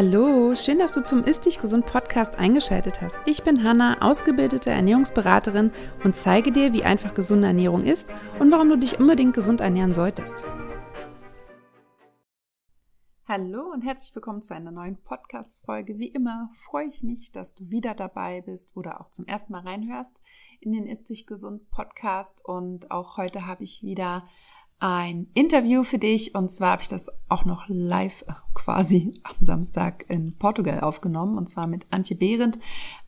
Hallo, schön, dass du zum Ist Dich Gesund Podcast eingeschaltet hast. Ich bin Hanna, ausgebildete Ernährungsberaterin und zeige dir, wie einfach gesunde Ernährung ist und warum du dich unbedingt gesund ernähren solltest. Hallo und herzlich willkommen zu einer neuen Podcast-Folge. Wie immer freue ich mich, dass du wieder dabei bist oder auch zum ersten Mal reinhörst in den Ist Dich Gesund Podcast. Und auch heute habe ich wieder ein Interview für dich. Und zwar habe ich das auch noch live äh, quasi am Samstag in Portugal aufgenommen. Und zwar mit Antje Behrendt.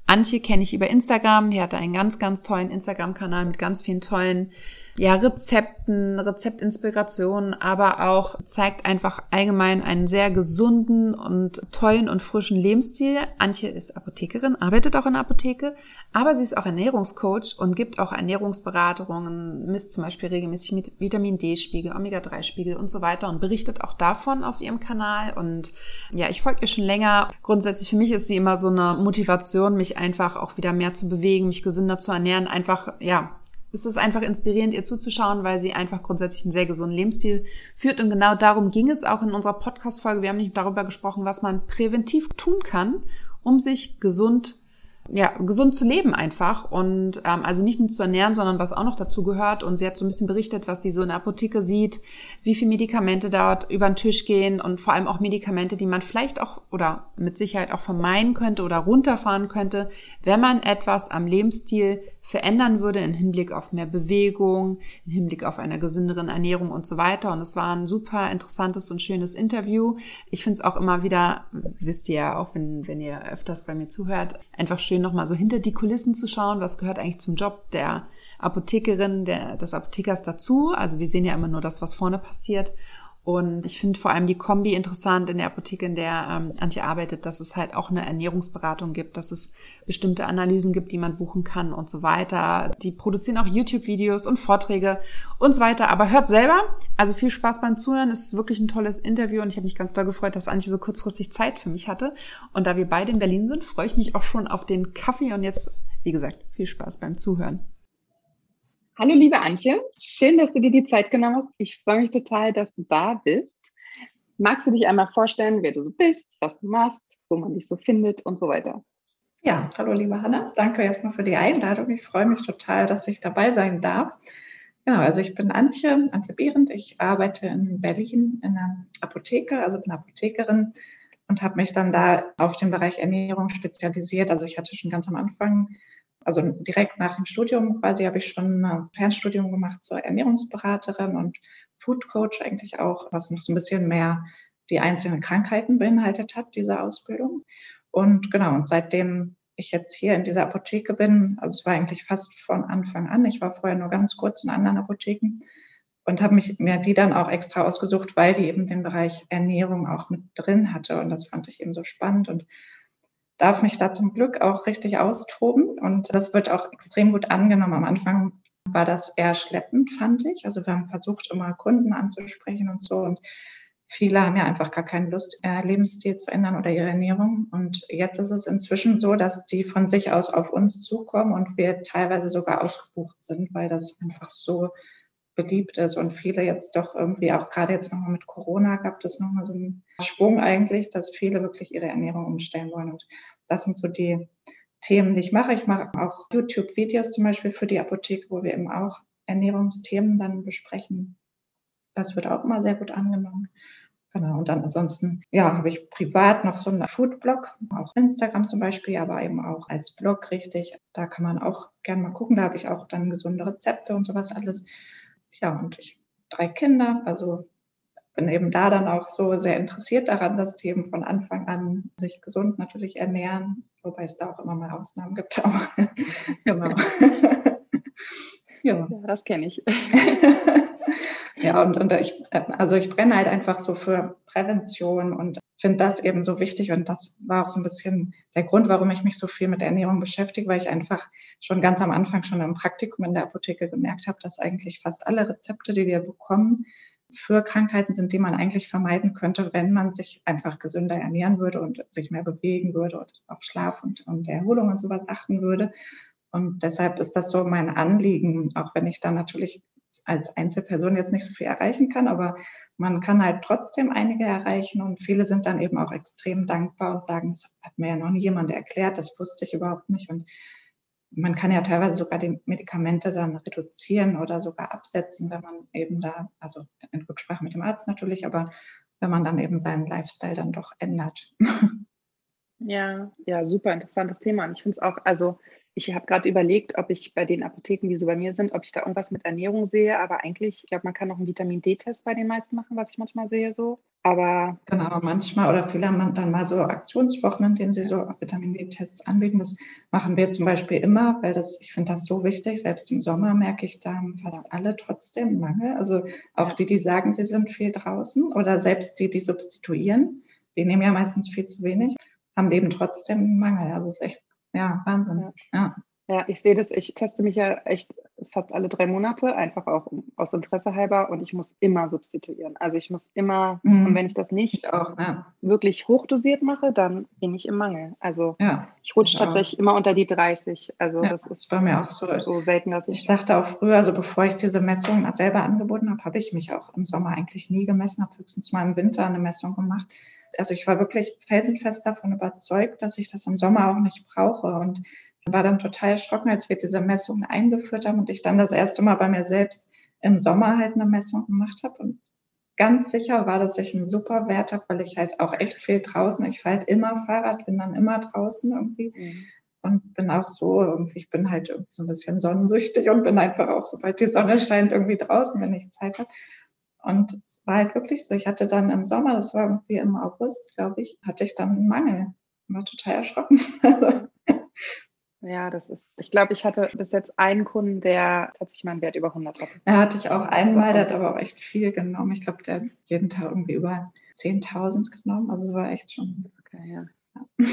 Antje kenne ich über Instagram. Die hatte einen ganz, ganz tollen Instagram-Kanal mit ganz vielen tollen ja, Rezepten, Rezeptinspirationen, aber auch zeigt einfach allgemein einen sehr gesunden und tollen und frischen Lebensstil. Antje ist Apothekerin, arbeitet auch in der Apotheke, aber sie ist auch Ernährungscoach und gibt auch Ernährungsberatungen, misst zum Beispiel regelmäßig mit Vitamin D-Spiegel, Omega-3-Spiegel und so weiter und berichtet auch davon auf ihrem Kanal. Und ja, ich folge ihr schon länger. Grundsätzlich für mich ist sie immer so eine Motivation, mich einfach auch wieder mehr zu bewegen, mich gesünder zu ernähren, einfach, ja, es ist einfach inspirierend, ihr zuzuschauen, weil sie einfach grundsätzlich einen sehr gesunden Lebensstil führt. Und genau darum ging es auch in unserer Podcast-Folge. Wir haben nicht darüber gesprochen, was man präventiv tun kann, um sich gesund ja, gesund zu leben einfach und ähm, also nicht nur zu ernähren, sondern was auch noch dazu gehört. Und sie hat so ein bisschen berichtet, was sie so in der Apotheke sieht, wie viele Medikamente dort über den Tisch gehen und vor allem auch Medikamente, die man vielleicht auch oder mit Sicherheit auch vermeiden könnte oder runterfahren könnte, wenn man etwas am Lebensstil verändern würde im Hinblick auf mehr Bewegung, im Hinblick auf eine gesünderen Ernährung und so weiter. Und es war ein super interessantes und schönes Interview. Ich finde es auch immer wieder, wisst ihr ja auch, wenn, wenn ihr öfters bei mir zuhört, einfach schön nochmal so hinter die Kulissen zu schauen, was gehört eigentlich zum Job der Apothekerin, der, des Apothekers dazu. Also wir sehen ja immer nur das, was vorne passiert. Und ich finde vor allem die Kombi interessant in der Apotheke, in der ähm, Antje arbeitet, dass es halt auch eine Ernährungsberatung gibt, dass es bestimmte Analysen gibt, die man buchen kann und so weiter. Die produzieren auch YouTube-Videos und Vorträge und so weiter. Aber hört selber. Also viel Spaß beim Zuhören. Es ist wirklich ein tolles Interview und ich habe mich ganz doll gefreut, dass Antje so kurzfristig Zeit für mich hatte. Und da wir beide in Berlin sind, freue ich mich auch schon auf den Kaffee und jetzt, wie gesagt, viel Spaß beim Zuhören. Hallo liebe Antje, schön, dass du dir die Zeit genommen hast. Ich freue mich total, dass du da bist. Magst du dich einmal vorstellen, wer du so bist, was du machst, wo man dich so findet und so weiter? Ja, hallo liebe Hanna, danke erstmal für die Einladung. Ich freue mich total, dass ich dabei sein darf. Genau, also ich bin Antje, Antje Behrendt. Ich arbeite in Berlin in einer Apotheke, also bin Apothekerin und habe mich dann da auf den Bereich Ernährung spezialisiert. Also ich hatte schon ganz am Anfang also direkt nach dem Studium quasi habe ich schon ein Fernstudium gemacht zur Ernährungsberaterin und Food Coach eigentlich auch, was noch so ein bisschen mehr die einzelnen Krankheiten beinhaltet hat, diese Ausbildung. Und genau, und seitdem ich jetzt hier in dieser Apotheke bin, also es war eigentlich fast von Anfang an, ich war vorher nur ganz kurz in anderen Apotheken und habe mich mir die dann auch extra ausgesucht, weil die eben den Bereich Ernährung auch mit drin hatte und das fand ich eben so spannend und darf mich da zum Glück auch richtig austoben und das wird auch extrem gut angenommen. Am Anfang war das eher schleppend, fand ich. Also wir haben versucht, immer Kunden anzusprechen und so und viele haben ja einfach gar keine Lust, ihr Lebensstil zu ändern oder ihre Ernährung. Und jetzt ist es inzwischen so, dass die von sich aus auf uns zukommen und wir teilweise sogar ausgebucht sind, weil das einfach so beliebt ist und viele jetzt doch irgendwie, auch gerade jetzt nochmal mit Corona gab es nochmal so einen Schwung eigentlich, dass viele wirklich ihre Ernährung umstellen wollen. Und das sind so die Themen, die ich mache. Ich mache auch YouTube-Videos zum Beispiel für die Apotheke, wo wir eben auch Ernährungsthemen dann besprechen. Das wird auch immer sehr gut angenommen. Genau, und dann ansonsten, ja, habe ich privat noch so einen Foodblog, auch Instagram zum Beispiel, aber eben auch als Blog richtig. Da kann man auch gerne mal gucken. Da habe ich auch dann gesunde Rezepte und sowas alles ja, und ich drei Kinder, also bin eben da dann auch so sehr interessiert daran, dass die eben von Anfang an sich gesund natürlich ernähren, wobei es da auch immer mal Ausnahmen gibt. Aber, genau. ja. ja, das kenne ich. ja, und, und ich, also ich brenne halt einfach so für Prävention und finde das eben so wichtig und das war auch so ein bisschen der Grund, warum ich mich so viel mit Ernährung beschäftige, weil ich einfach schon ganz am Anfang schon im Praktikum in der Apotheke gemerkt habe, dass eigentlich fast alle Rezepte, die wir bekommen, für Krankheiten sind, die man eigentlich vermeiden könnte, wenn man sich einfach gesünder ernähren würde und sich mehr bewegen würde und auf Schlaf und, und Erholung und sowas achten würde. Und deshalb ist das so mein Anliegen, auch wenn ich dann natürlich als Einzelperson jetzt nicht so viel erreichen kann, aber man kann halt trotzdem einige erreichen und viele sind dann eben auch extrem dankbar und sagen, das hat mir ja noch nie jemand erklärt, das wusste ich überhaupt nicht und man kann ja teilweise sogar die Medikamente dann reduzieren oder sogar absetzen, wenn man eben da, also in Rücksprache mit dem Arzt natürlich, aber wenn man dann eben seinen Lifestyle dann doch ändert. Ja, ja, super interessantes Thema. Und ich finde es auch, also ich habe gerade überlegt, ob ich bei den Apotheken, die so bei mir sind, ob ich da irgendwas mit Ernährung sehe. Aber eigentlich, ich glaube, man kann noch einen Vitamin D-Test bei den meisten machen, was ich manchmal sehe so. Aber genau, manchmal oder viele haben dann mal so Aktionswochen, in denen sie so Vitamin D-Tests anbieten. Das machen wir zum Beispiel immer, weil das, ich finde das so wichtig. Selbst im Sommer merke ich, da haben fast alle trotzdem Mangel. Also auch die, die sagen, sie sind viel draußen oder selbst die, die substituieren, die nehmen ja meistens viel zu wenig, haben eben trotzdem Mangel. Also es ist echt, ja, Wahnsinn. Ja. Ja, ich sehe das. Ich teste mich ja echt fast alle drei Monate, einfach auch aus Interesse halber und ich muss immer substituieren. Also ich muss immer, mhm. und wenn ich das nicht auch, ja. wirklich hochdosiert mache, dann bin ich im Mangel. Also ja, ich rutsche tatsächlich immer unter die 30. Also das ist bei mir auch so, so selten, dass ich. Ich dachte auch früher, also bevor ich diese Messung selber angeboten habe, habe ich mich auch im Sommer eigentlich nie gemessen, habe höchstens mal im Winter eine Messung gemacht. Also ich war wirklich felsenfest davon überzeugt, dass ich das im Sommer auch nicht brauche und war dann total erschrocken, als wir diese Messung eingeführt haben und ich dann das erste Mal bei mir selbst im Sommer halt eine Messung gemacht habe und ganz sicher war, dass ich einen super Wert habe, weil ich halt auch echt viel draußen, ich fahre halt immer Fahrrad, bin dann immer draußen irgendwie mhm. und bin auch so irgendwie, ich bin halt so ein bisschen sonnensüchtig und bin einfach auch, sobald die Sonne scheint, irgendwie draußen, wenn ich Zeit habe. Und es war halt wirklich so, ich hatte dann im Sommer, das war irgendwie im August, glaube ich, hatte ich dann einen Mangel. Ich war total erschrocken. Ja, das ist, ich glaube, ich hatte bis jetzt einen Kunden, der tatsächlich mal einen Wert über 100 hatte. Ja, hatte ich auch einmal, der hat aber auch echt viel genommen. Ich glaube, der hat jeden Tag irgendwie über 10.000 genommen. Also es war echt schon. Okay, ja. Ja.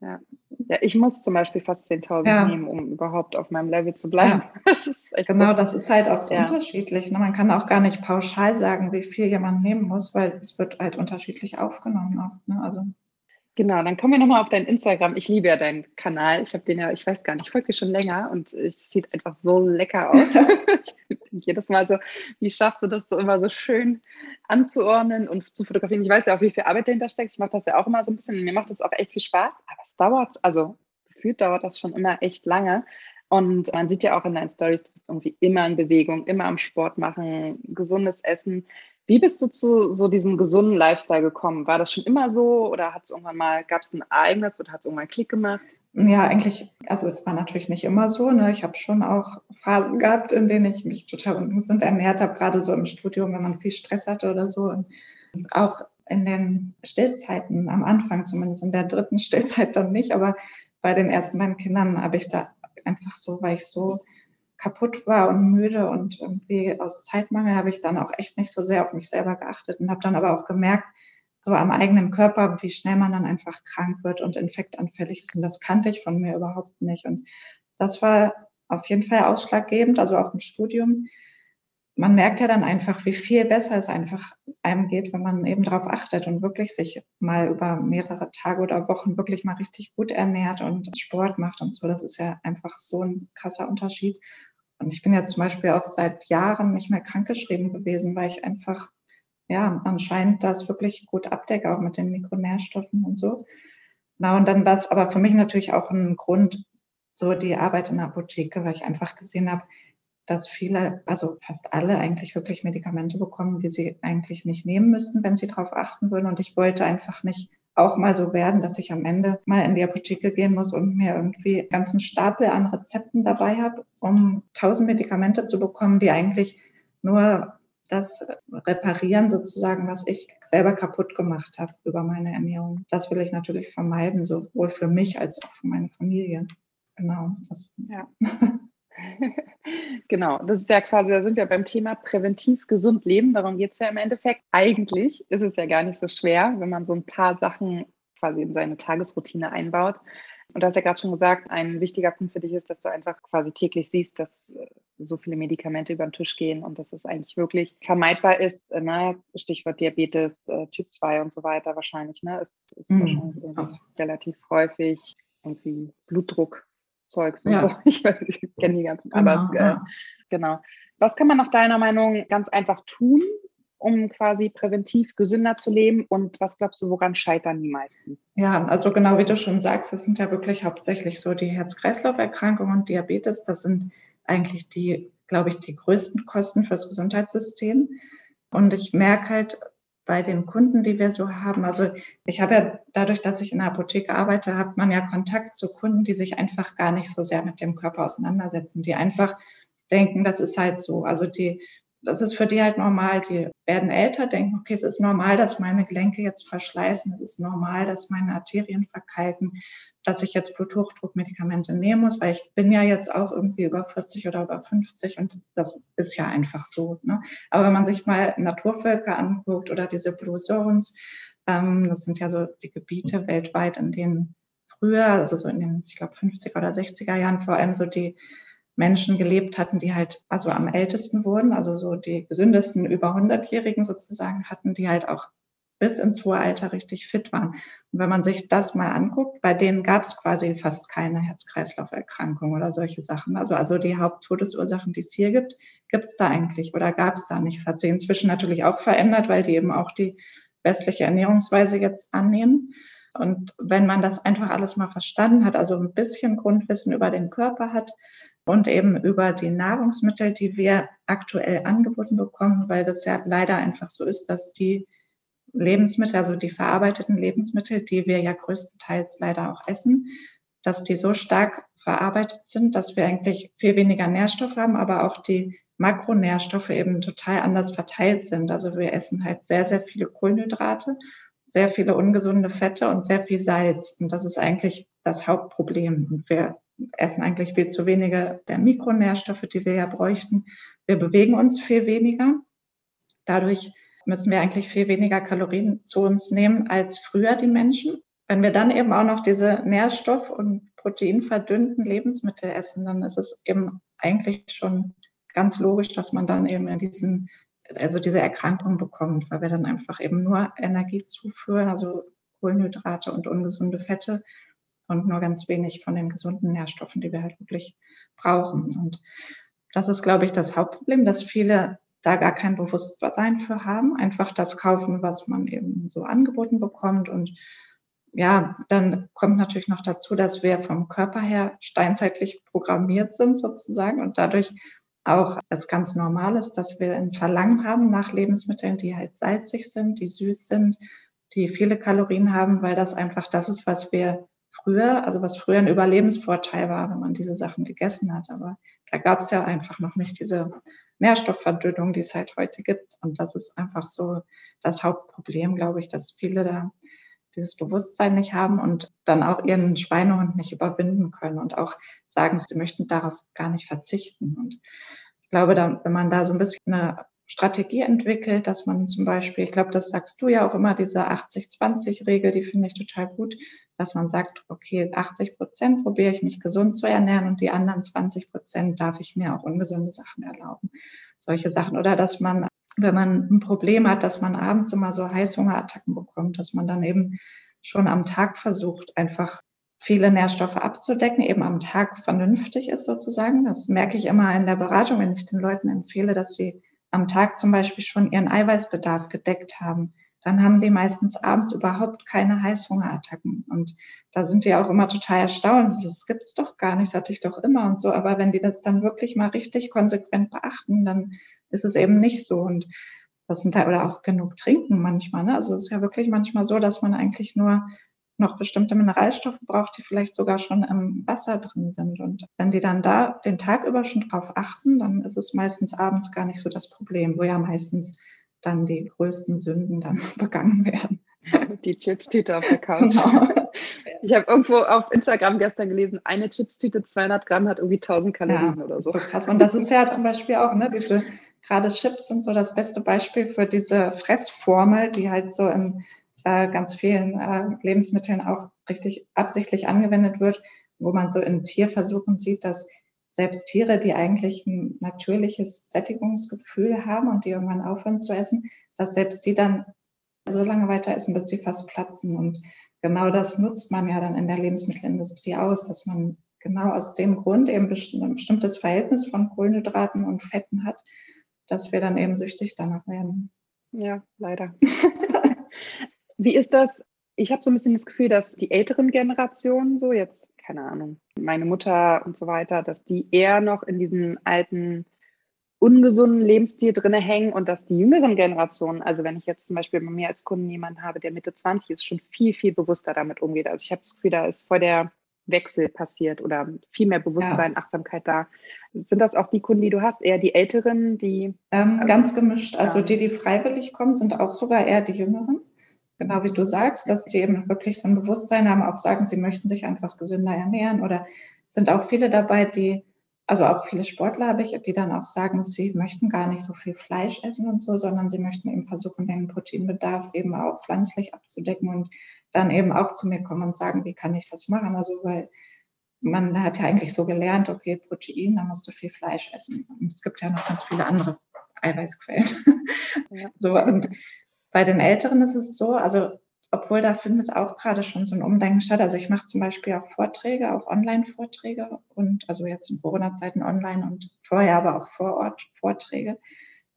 ja. ja. ich muss zum Beispiel fast 10.000 ja. nehmen, um überhaupt auf meinem Level zu bleiben. Das genau, so. das ist halt auch so unterschiedlich. Ne? Man kann auch gar nicht pauschal sagen, wie viel jemand nehmen muss, weil es wird halt unterschiedlich aufgenommen. Auch, ne? Also Genau, dann kommen wir nochmal auf dein Instagram. Ich liebe ja deinen Kanal. Ich habe den ja, ich weiß gar nicht, ich folge schon länger und es sieht einfach so lecker aus. ich jedes Mal so, wie schaffst du das so immer so schön anzuordnen und zu fotografieren? Ich weiß ja auch, wie viel Arbeit dahinter steckt. Ich mache das ja auch immer so ein bisschen. Mir macht das auch echt viel Spaß, aber es dauert, also gefühlt dauert das schon immer echt lange. Und man sieht ja auch in deinen Stories, du bist irgendwie immer in Bewegung, immer am Sport machen, gesundes Essen. Wie bist du zu so diesem gesunden Lifestyle gekommen? War das schon immer so oder hat es irgendwann mal, gab es ein Ereignis oder hat es irgendwann einen Klick gemacht? Ja, eigentlich, also es war natürlich nicht immer so. Ne? Ich habe schon auch Phasen gehabt, in denen ich mich total ungesund ernährt habe, gerade so im Studium, wenn man viel Stress hatte oder so. Und auch in den Stillzeiten, am Anfang zumindest, in der dritten Stillzeit dann nicht, aber bei den ersten beiden Kindern habe ich da einfach so, weil ich so kaputt war und müde und irgendwie aus Zeitmangel habe ich dann auch echt nicht so sehr auf mich selber geachtet und habe dann aber auch gemerkt, so am eigenen Körper, wie schnell man dann einfach krank wird und infektanfällig ist. Und das kannte ich von mir überhaupt nicht. Und das war auf jeden Fall ausschlaggebend, also auch im Studium. Man merkt ja dann einfach, wie viel besser es einfach einem geht, wenn man eben darauf achtet und wirklich sich mal über mehrere Tage oder Wochen wirklich mal richtig gut ernährt und Sport macht und so. Das ist ja einfach so ein krasser Unterschied. Und ich bin ja zum Beispiel auch seit Jahren nicht mehr krankgeschrieben gewesen, weil ich einfach, ja, anscheinend das wirklich gut abdecke, auch mit den Mikronährstoffen und so. Na, und dann war es aber für mich natürlich auch ein Grund, so die Arbeit in der Apotheke, weil ich einfach gesehen habe, dass viele, also fast alle eigentlich wirklich Medikamente bekommen, die sie eigentlich nicht nehmen müssten, wenn sie darauf achten würden. Und ich wollte einfach nicht auch mal so werden, dass ich am Ende mal in die Apotheke gehen muss und mir irgendwie einen ganzen Stapel an Rezepten dabei habe, um tausend Medikamente zu bekommen, die eigentlich nur das reparieren sozusagen, was ich selber kaputt gemacht habe über meine Ernährung. Das will ich natürlich vermeiden, sowohl für mich als auch für meine Familie. Genau. Das, ja. genau, das ist ja quasi, da sind wir beim Thema präventiv gesund leben. Darum geht es ja im Endeffekt. Eigentlich ist es ja gar nicht so schwer, wenn man so ein paar Sachen quasi in seine Tagesroutine einbaut. Und du hast ja gerade schon gesagt, ein wichtiger Punkt für dich ist, dass du einfach quasi täglich siehst, dass äh, so viele Medikamente über den Tisch gehen und dass es eigentlich wirklich vermeidbar ist. Äh, ne? Stichwort Diabetes, äh, Typ 2 und so weiter wahrscheinlich. Ne? Es ist mhm. wahrscheinlich relativ häufig irgendwie Blutdruck Zeugs und ja. so. Ich, ich kenne die ganzen, aber genau, es, äh, genau. Was kann man nach deiner Meinung ganz einfach tun, um quasi präventiv gesünder zu leben? Und was glaubst du, woran scheitern die meisten? Ja, also genau wie du schon sagst, es sind ja wirklich hauptsächlich so die Herz-Kreislauf-Erkrankungen und Diabetes. Das sind eigentlich die, glaube ich, die größten Kosten fürs Gesundheitssystem. Und ich merke halt bei den Kunden, die wir so haben, also ich habe ja dadurch, dass ich in der Apotheke arbeite, hat man ja Kontakt zu Kunden, die sich einfach gar nicht so sehr mit dem Körper auseinandersetzen, die einfach denken, das ist halt so. Also die das ist für die halt normal. Die werden älter, denken, okay, es ist normal, dass meine Gelenke jetzt verschleißen. Es ist normal, dass meine Arterien verkalken, dass ich jetzt Bluthochdruckmedikamente nehmen muss, weil ich bin ja jetzt auch irgendwie über 40 oder über 50 und das ist ja einfach so. Ne? Aber wenn man sich mal Naturvölker anguckt oder diese Blue Zones, ähm, das sind ja so die Gebiete weltweit, in denen früher, also so in den, ich glaube, 50er oder 60er Jahren vor allem so die Menschen gelebt hatten, die halt also am ältesten wurden, also so die gesündesten über 100-Jährigen sozusagen hatten, die halt auch bis ins hohe Alter richtig fit waren. Und wenn man sich das mal anguckt, bei denen gab es quasi fast keine Herz-Kreislauf-Erkrankung oder solche Sachen. Also, also die Haupttodesursachen, die es hier gibt, gibt es da eigentlich oder gab es da nicht. Das hat sich inzwischen natürlich auch verändert, weil die eben auch die westliche Ernährungsweise jetzt annehmen. Und wenn man das einfach alles mal verstanden hat, also ein bisschen Grundwissen über den Körper hat, und eben über die Nahrungsmittel, die wir aktuell angeboten bekommen, weil das ja leider einfach so ist, dass die Lebensmittel, also die verarbeiteten Lebensmittel, die wir ja größtenteils leider auch essen, dass die so stark verarbeitet sind, dass wir eigentlich viel weniger Nährstoffe haben, aber auch die Makronährstoffe eben total anders verteilt sind. Also wir essen halt sehr, sehr viele Kohlenhydrate, sehr viele ungesunde Fette und sehr viel Salz. Und das ist eigentlich das Hauptproblem. Und wir essen eigentlich viel zu wenige der Mikronährstoffe, die wir ja bräuchten. Wir bewegen uns viel weniger. Dadurch müssen wir eigentlich viel weniger Kalorien zu uns nehmen als früher die Menschen. Wenn wir dann eben auch noch diese nährstoff- und proteinverdünnten Lebensmittel essen, dann ist es eben eigentlich schon ganz logisch, dass man dann eben in diesen, also diese Erkrankung bekommt, weil wir dann einfach eben nur Energie zuführen, also Kohlenhydrate und ungesunde Fette und nur ganz wenig von den gesunden Nährstoffen, die wir halt wirklich brauchen. Und das ist, glaube ich, das Hauptproblem, dass viele da gar kein Bewusstsein für haben, einfach das kaufen, was man eben so angeboten bekommt. Und ja, dann kommt natürlich noch dazu, dass wir vom Körper her steinzeitlich programmiert sind sozusagen und dadurch auch es ganz normal ist, dass wir ein Verlangen haben nach Lebensmitteln, die halt salzig sind, die süß sind, die viele Kalorien haben, weil das einfach das ist, was wir früher, also was früher ein Überlebensvorteil war, wenn man diese Sachen gegessen hat. Aber da gab es ja einfach noch nicht diese Nährstoffverdünnung, die es halt heute gibt. Und das ist einfach so das Hauptproblem, glaube ich, dass viele da dieses Bewusstsein nicht haben und dann auch ihren Schweinehund nicht überwinden können und auch sagen, sie möchten darauf gar nicht verzichten. Und ich glaube, wenn man da so ein bisschen eine Strategie entwickelt, dass man zum Beispiel, ich glaube, das sagst du ja auch immer, diese 80-20-Regel, die finde ich total gut, dass man sagt, okay, 80 Prozent probiere ich mich gesund zu ernähren und die anderen 20 Prozent darf ich mir auch ungesunde Sachen erlauben. Solche Sachen. Oder dass man, wenn man ein Problem hat, dass man abends immer so Heißhungerattacken bekommt, dass man dann eben schon am Tag versucht, einfach viele Nährstoffe abzudecken, eben am Tag vernünftig ist sozusagen. Das merke ich immer in der Beratung, wenn ich den Leuten empfehle, dass sie am Tag zum Beispiel schon ihren Eiweißbedarf gedeckt haben dann haben die meistens abends überhaupt keine Heißhungerattacken. Und da sind die auch immer total erstaunt. Das gibt's doch gar nicht, das hatte ich doch immer und so. Aber wenn die das dann wirklich mal richtig konsequent beachten, dann ist es eben nicht so. Und das sind da, oder auch genug trinken manchmal. Ne? Also es ist ja wirklich manchmal so, dass man eigentlich nur noch bestimmte Mineralstoffe braucht, die vielleicht sogar schon im Wasser drin sind. Und wenn die dann da den Tag über schon drauf achten, dann ist es meistens abends gar nicht so das Problem, wo ja meistens dann die größten Sünden dann begangen werden. Die Chipstüte auf der Couch. Genau. Ich habe irgendwo auf Instagram gestern gelesen, eine Chipstüte 200 Gramm hat irgendwie 1000 Kalorien ja, oder so. so krass. Und das ist ja zum Beispiel auch, ne, diese, gerade Chips sind so das beste Beispiel für diese Fressformel, die halt so in äh, ganz vielen äh, Lebensmitteln auch richtig absichtlich angewendet wird, wo man so in Tierversuchen sieht, dass selbst Tiere, die eigentlich ein natürliches Sättigungsgefühl haben und die irgendwann aufhören zu essen, dass selbst die dann so lange weiter essen, bis sie fast platzen. Und genau das nutzt man ja dann in der Lebensmittelindustrie aus, dass man genau aus dem Grund eben ein bestimmtes Verhältnis von Kohlenhydraten und Fetten hat, dass wir dann eben süchtig danach werden. Ja, leider. Wie ist das? Ich habe so ein bisschen das Gefühl, dass die älteren Generationen, so jetzt, keine Ahnung, meine Mutter und so weiter, dass die eher noch in diesen alten ungesunden Lebensstil drinne hängen und dass die jüngeren Generationen, also wenn ich jetzt zum Beispiel bei mir als Kunden jemanden habe, der Mitte 20 ist, schon viel, viel bewusster damit umgeht. Also ich habe das Gefühl, da ist vor der Wechsel passiert oder viel mehr Bewusstsein, ja. Achtsamkeit da. Sind das auch die Kunden, die du hast, eher die Älteren, die? Ähm, also, ganz gemischt. Also ja. die, die freiwillig kommen, sind auch sogar eher die Jüngeren. Genau wie du sagst, dass die eben wirklich so ein Bewusstsein haben, auch sagen, sie möchten sich einfach gesünder ernähren oder sind auch viele dabei, die, also auch viele Sportler habe ich, die dann auch sagen, sie möchten gar nicht so viel Fleisch essen und so, sondern sie möchten eben versuchen, den Proteinbedarf eben auch pflanzlich abzudecken und dann eben auch zu mir kommen und sagen, wie kann ich das machen? Also, weil man hat ja eigentlich so gelernt, okay, Protein, da musst du viel Fleisch essen. Und es gibt ja noch ganz viele andere Eiweißquellen. Ja. So, und bei den Älteren ist es so, also obwohl da findet auch gerade schon so ein Umdenken statt. Also ich mache zum Beispiel auch Vorträge, auch Online-Vorträge und also jetzt in Corona-Zeiten online und vorher aber auch vor Ort Vorträge.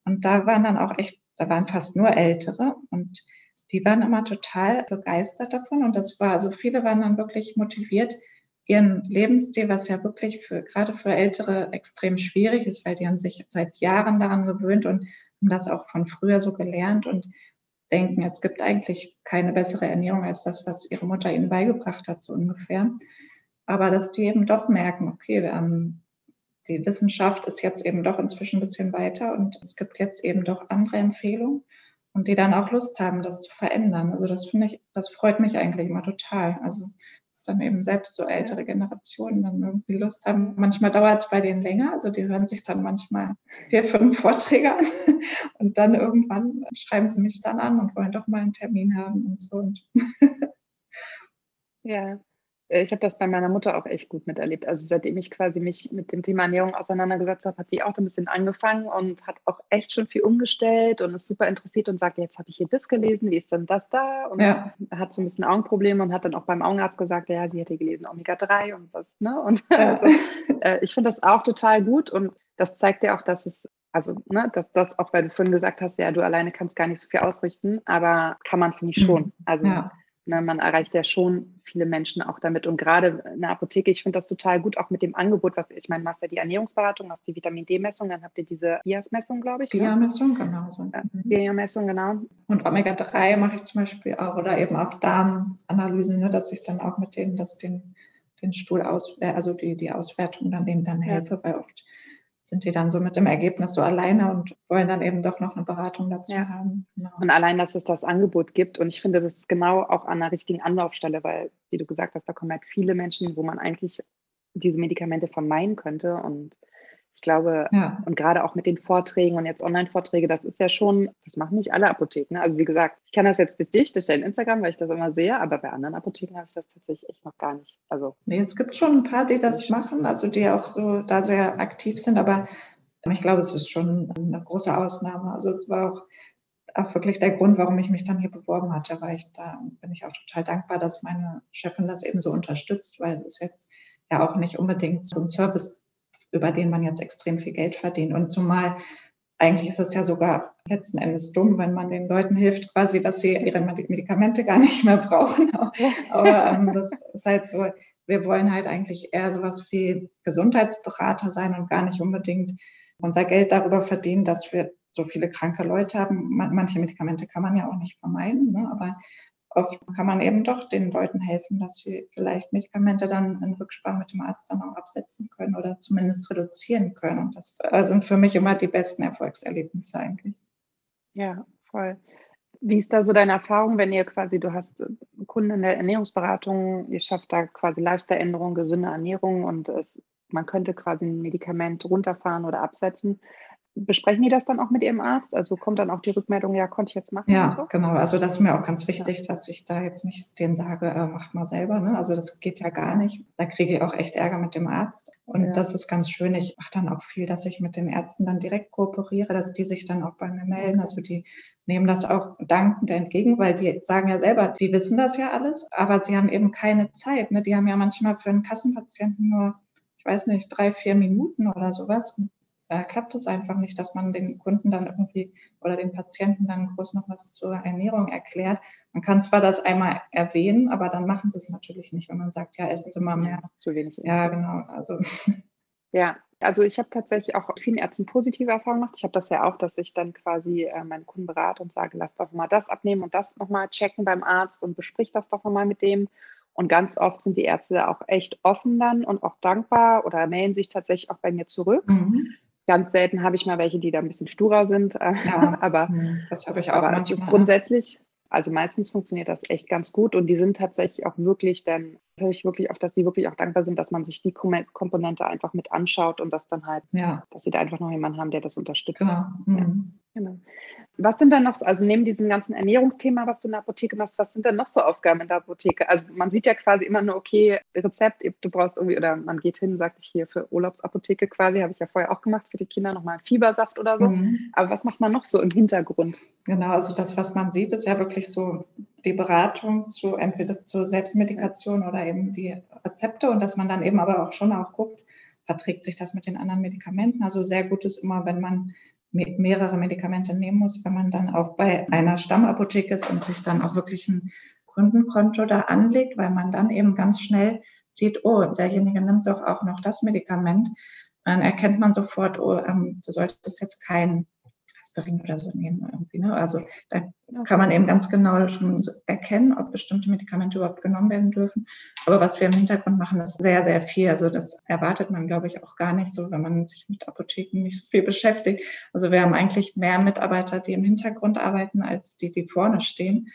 Und da waren dann auch echt, da waren fast nur Ältere und die waren immer total begeistert davon. Und das war, also viele waren dann wirklich motiviert, ihren Lebensstil, was ja wirklich für, gerade für Ältere extrem schwierig ist, weil die haben sich seit Jahren daran gewöhnt und haben das auch von früher so gelernt und denken, es gibt eigentlich keine bessere Ernährung als das, was ihre Mutter ihnen beigebracht hat, so ungefähr. Aber dass die eben doch merken, okay, wir die Wissenschaft ist jetzt eben doch inzwischen ein bisschen weiter und es gibt jetzt eben doch andere Empfehlungen und die dann auch Lust haben, das zu verändern. Also das finde ich, das freut mich eigentlich immer total. Also dann eben selbst so ältere Generationen dann irgendwie Lust haben. Manchmal dauert es bei denen länger, also die hören sich dann manchmal vier, fünf Vorträge an und dann irgendwann schreiben sie mich dann an und wollen doch mal einen Termin haben und so. ja, äh, ich habe das bei meiner Mutter auch echt gut miterlebt. Also seitdem ich quasi mich mit dem Thema Ernährung auseinandergesetzt habe, hat sie auch ein bisschen angefangen und hat auch echt schon viel umgestellt und ist super interessiert und sagt, jetzt habe ich hier das gelesen, wie ist denn das da? Und ja. hat so ein bisschen Augenprobleme und hat dann auch beim Augenarzt gesagt, ja, sie hätte gelesen Omega-3 und was, ne? Und ja. also, äh, ich finde das auch total gut und das zeigt ja auch, dass es also, ne, dass das, auch weil du vorhin gesagt hast, ja, du alleine kannst gar nicht so viel ausrichten, aber kann man, finde ich schon. Mhm. Also ja. Ne, man erreicht ja schon viele Menschen auch damit. Und gerade in der Apotheke, ich finde das total gut, auch mit dem Angebot, was ich meine, du hast ja die Ernährungsberatung, hast die Vitamin D-Messung, dann habt ihr diese BIAS-Messung, glaube ich. BIA-Messung, ne? genau. So. BIA-Messung, genau. Und Omega-3 mache ich zum Beispiel auch oder eben auch Darmanalysen, ne, dass ich dann auch mit denen das den, den Stuhl aus, also die, die Auswertung dann denen dann helfe, ja. weil oft sind die dann so mit dem Ergebnis so alleine und wollen dann eben doch noch eine Beratung dazu ja. haben. Genau. Und allein, dass es das Angebot gibt. Und ich finde, das ist genau auch an der richtigen Anlaufstelle, weil, wie du gesagt hast, da kommen halt viele Menschen, wo man eigentlich diese Medikamente vermeiden könnte. Und ich glaube, ja. und gerade auch mit den Vorträgen und jetzt Online-Vorträge, das ist ja schon, das machen nicht alle Apotheken. Ne? Also wie gesagt, ich kann das jetzt durch dich, durch dein Instagram, weil ich das immer sehe, aber bei anderen Apotheken habe ich das tatsächlich echt noch gar nicht. Also nee, es gibt schon ein paar, die das machen, also die auch so da sehr aktiv sind, aber ich glaube, es ist schon eine große Ausnahme. Also es war auch auch wirklich der Grund, warum ich mich dann hier beworben hatte, weil ich da bin ich auch total dankbar, dass meine Chefin das eben so unterstützt, weil es ist jetzt ja auch nicht unbedingt so ein Service über den man jetzt extrem viel Geld verdient. Und zumal eigentlich ist es ja sogar letzten Endes dumm, wenn man den Leuten hilft, quasi, dass sie ihre Medikamente gar nicht mehr brauchen. Aber ähm, das ist halt so, wir wollen halt eigentlich eher sowas wie Gesundheitsberater sein und gar nicht unbedingt unser Geld darüber verdienen, dass wir so viele kranke Leute haben. Manche Medikamente kann man ja auch nicht vermeiden, ne? aber oft kann man eben doch den Leuten helfen, dass sie vielleicht Medikamente dann in Rücksprache mit dem Arzt dann auch absetzen können oder zumindest reduzieren können. Und das sind für mich immer die besten Erfolgserlebnisse eigentlich. Ja, voll. Wie ist da so deine Erfahrung, wenn ihr quasi, du hast Kunden in der Ernährungsberatung, ihr schafft da quasi Lifestyle-Änderungen, gesunde Ernährung und es, man könnte quasi ein Medikament runterfahren oder absetzen besprechen die das dann auch mit ihrem Arzt? Also kommt dann auch die Rückmeldung, ja, konnte ich jetzt machen? Ja, so? genau. Also das ist mir auch ganz wichtig, ja. dass ich da jetzt nicht denen sage, äh, macht mal selber. Ne? Also das geht ja gar nicht. Da kriege ich auch echt Ärger mit dem Arzt. Und ja. das ist ganz schön. Ich mache dann auch viel, dass ich mit den Ärzten dann direkt kooperiere, dass die sich dann auch bei mir melden. Also die nehmen das auch dankend entgegen, weil die sagen ja selber, die wissen das ja alles, aber sie haben eben keine Zeit. Ne? Die haben ja manchmal für einen Kassenpatienten nur, ich weiß nicht, drei, vier Minuten oder sowas. Und da klappt es einfach nicht, dass man den Kunden dann irgendwie oder den Patienten dann groß noch was zur Ernährung erklärt. Man kann zwar das einmal erwähnen, aber dann machen sie es natürlich nicht, wenn man sagt, ja, essen Sie mal mehr. Zu wenig. Ja, genau. Also ja, also ich habe tatsächlich auch vielen Ärzten positive Erfahrungen gemacht. Ich habe das ja auch, dass ich dann quasi äh, meinen Kunden berate und sage, lass doch mal das abnehmen und das nochmal checken beim Arzt und besprich das doch nochmal mit dem. Und ganz oft sind die Ärzte auch echt offen dann und auch dankbar oder melden sich tatsächlich auch bei mir zurück. Mhm. Ganz selten habe ich mal welche, die da ein bisschen sturer sind. Äh, ja, aber das habe ich auch. Aber es ist grundsätzlich, also meistens funktioniert das echt ganz gut und die sind tatsächlich auch wirklich dann, höre ich wirklich oft, dass sie wirklich auch dankbar sind, dass man sich die Komponente einfach mit anschaut und das dann halt, ja. dass sie da einfach noch jemanden haben, der das unterstützt. Genau. Mhm. Ja, genau. Was sind dann noch, so, also neben diesem ganzen Ernährungsthema, was du in der Apotheke machst, was sind dann noch so Aufgaben in der Apotheke? Also man sieht ja quasi immer nur, okay, Rezept, du brauchst irgendwie, oder man geht hin, sagt ich hier für Urlaubsapotheke quasi, habe ich ja vorher auch gemacht, für die Kinder nochmal Fiebersaft oder so. Mhm. Aber was macht man noch so im Hintergrund? Genau, also das, was man sieht, ist ja wirklich so die Beratung zu entweder zur Selbstmedikation oder eben die Rezepte und dass man dann eben aber auch schon auch guckt, verträgt sich das mit den anderen Medikamenten. Also sehr gut ist immer, wenn man mehrere Medikamente nehmen muss, wenn man dann auch bei einer Stammapotheke ist und sich dann auch wirklich ein Kundenkonto da anlegt, weil man dann eben ganz schnell sieht, oh, derjenige nimmt doch auch noch das Medikament. Dann erkennt man sofort, oh, ähm, du solltest jetzt kein Aspirin oder so nehmen irgendwie. Ne? Also da kann man eben ganz genau schon erkennen, ob bestimmte Medikamente überhaupt genommen werden dürfen. Aber was wir im Hintergrund machen, ist sehr, sehr viel. Also das erwartet man, glaube ich, auch gar nicht so, wenn man sich mit Apotheken nicht so viel beschäftigt. Also wir haben eigentlich mehr Mitarbeiter, die im Hintergrund arbeiten, als die, die vorne stehen.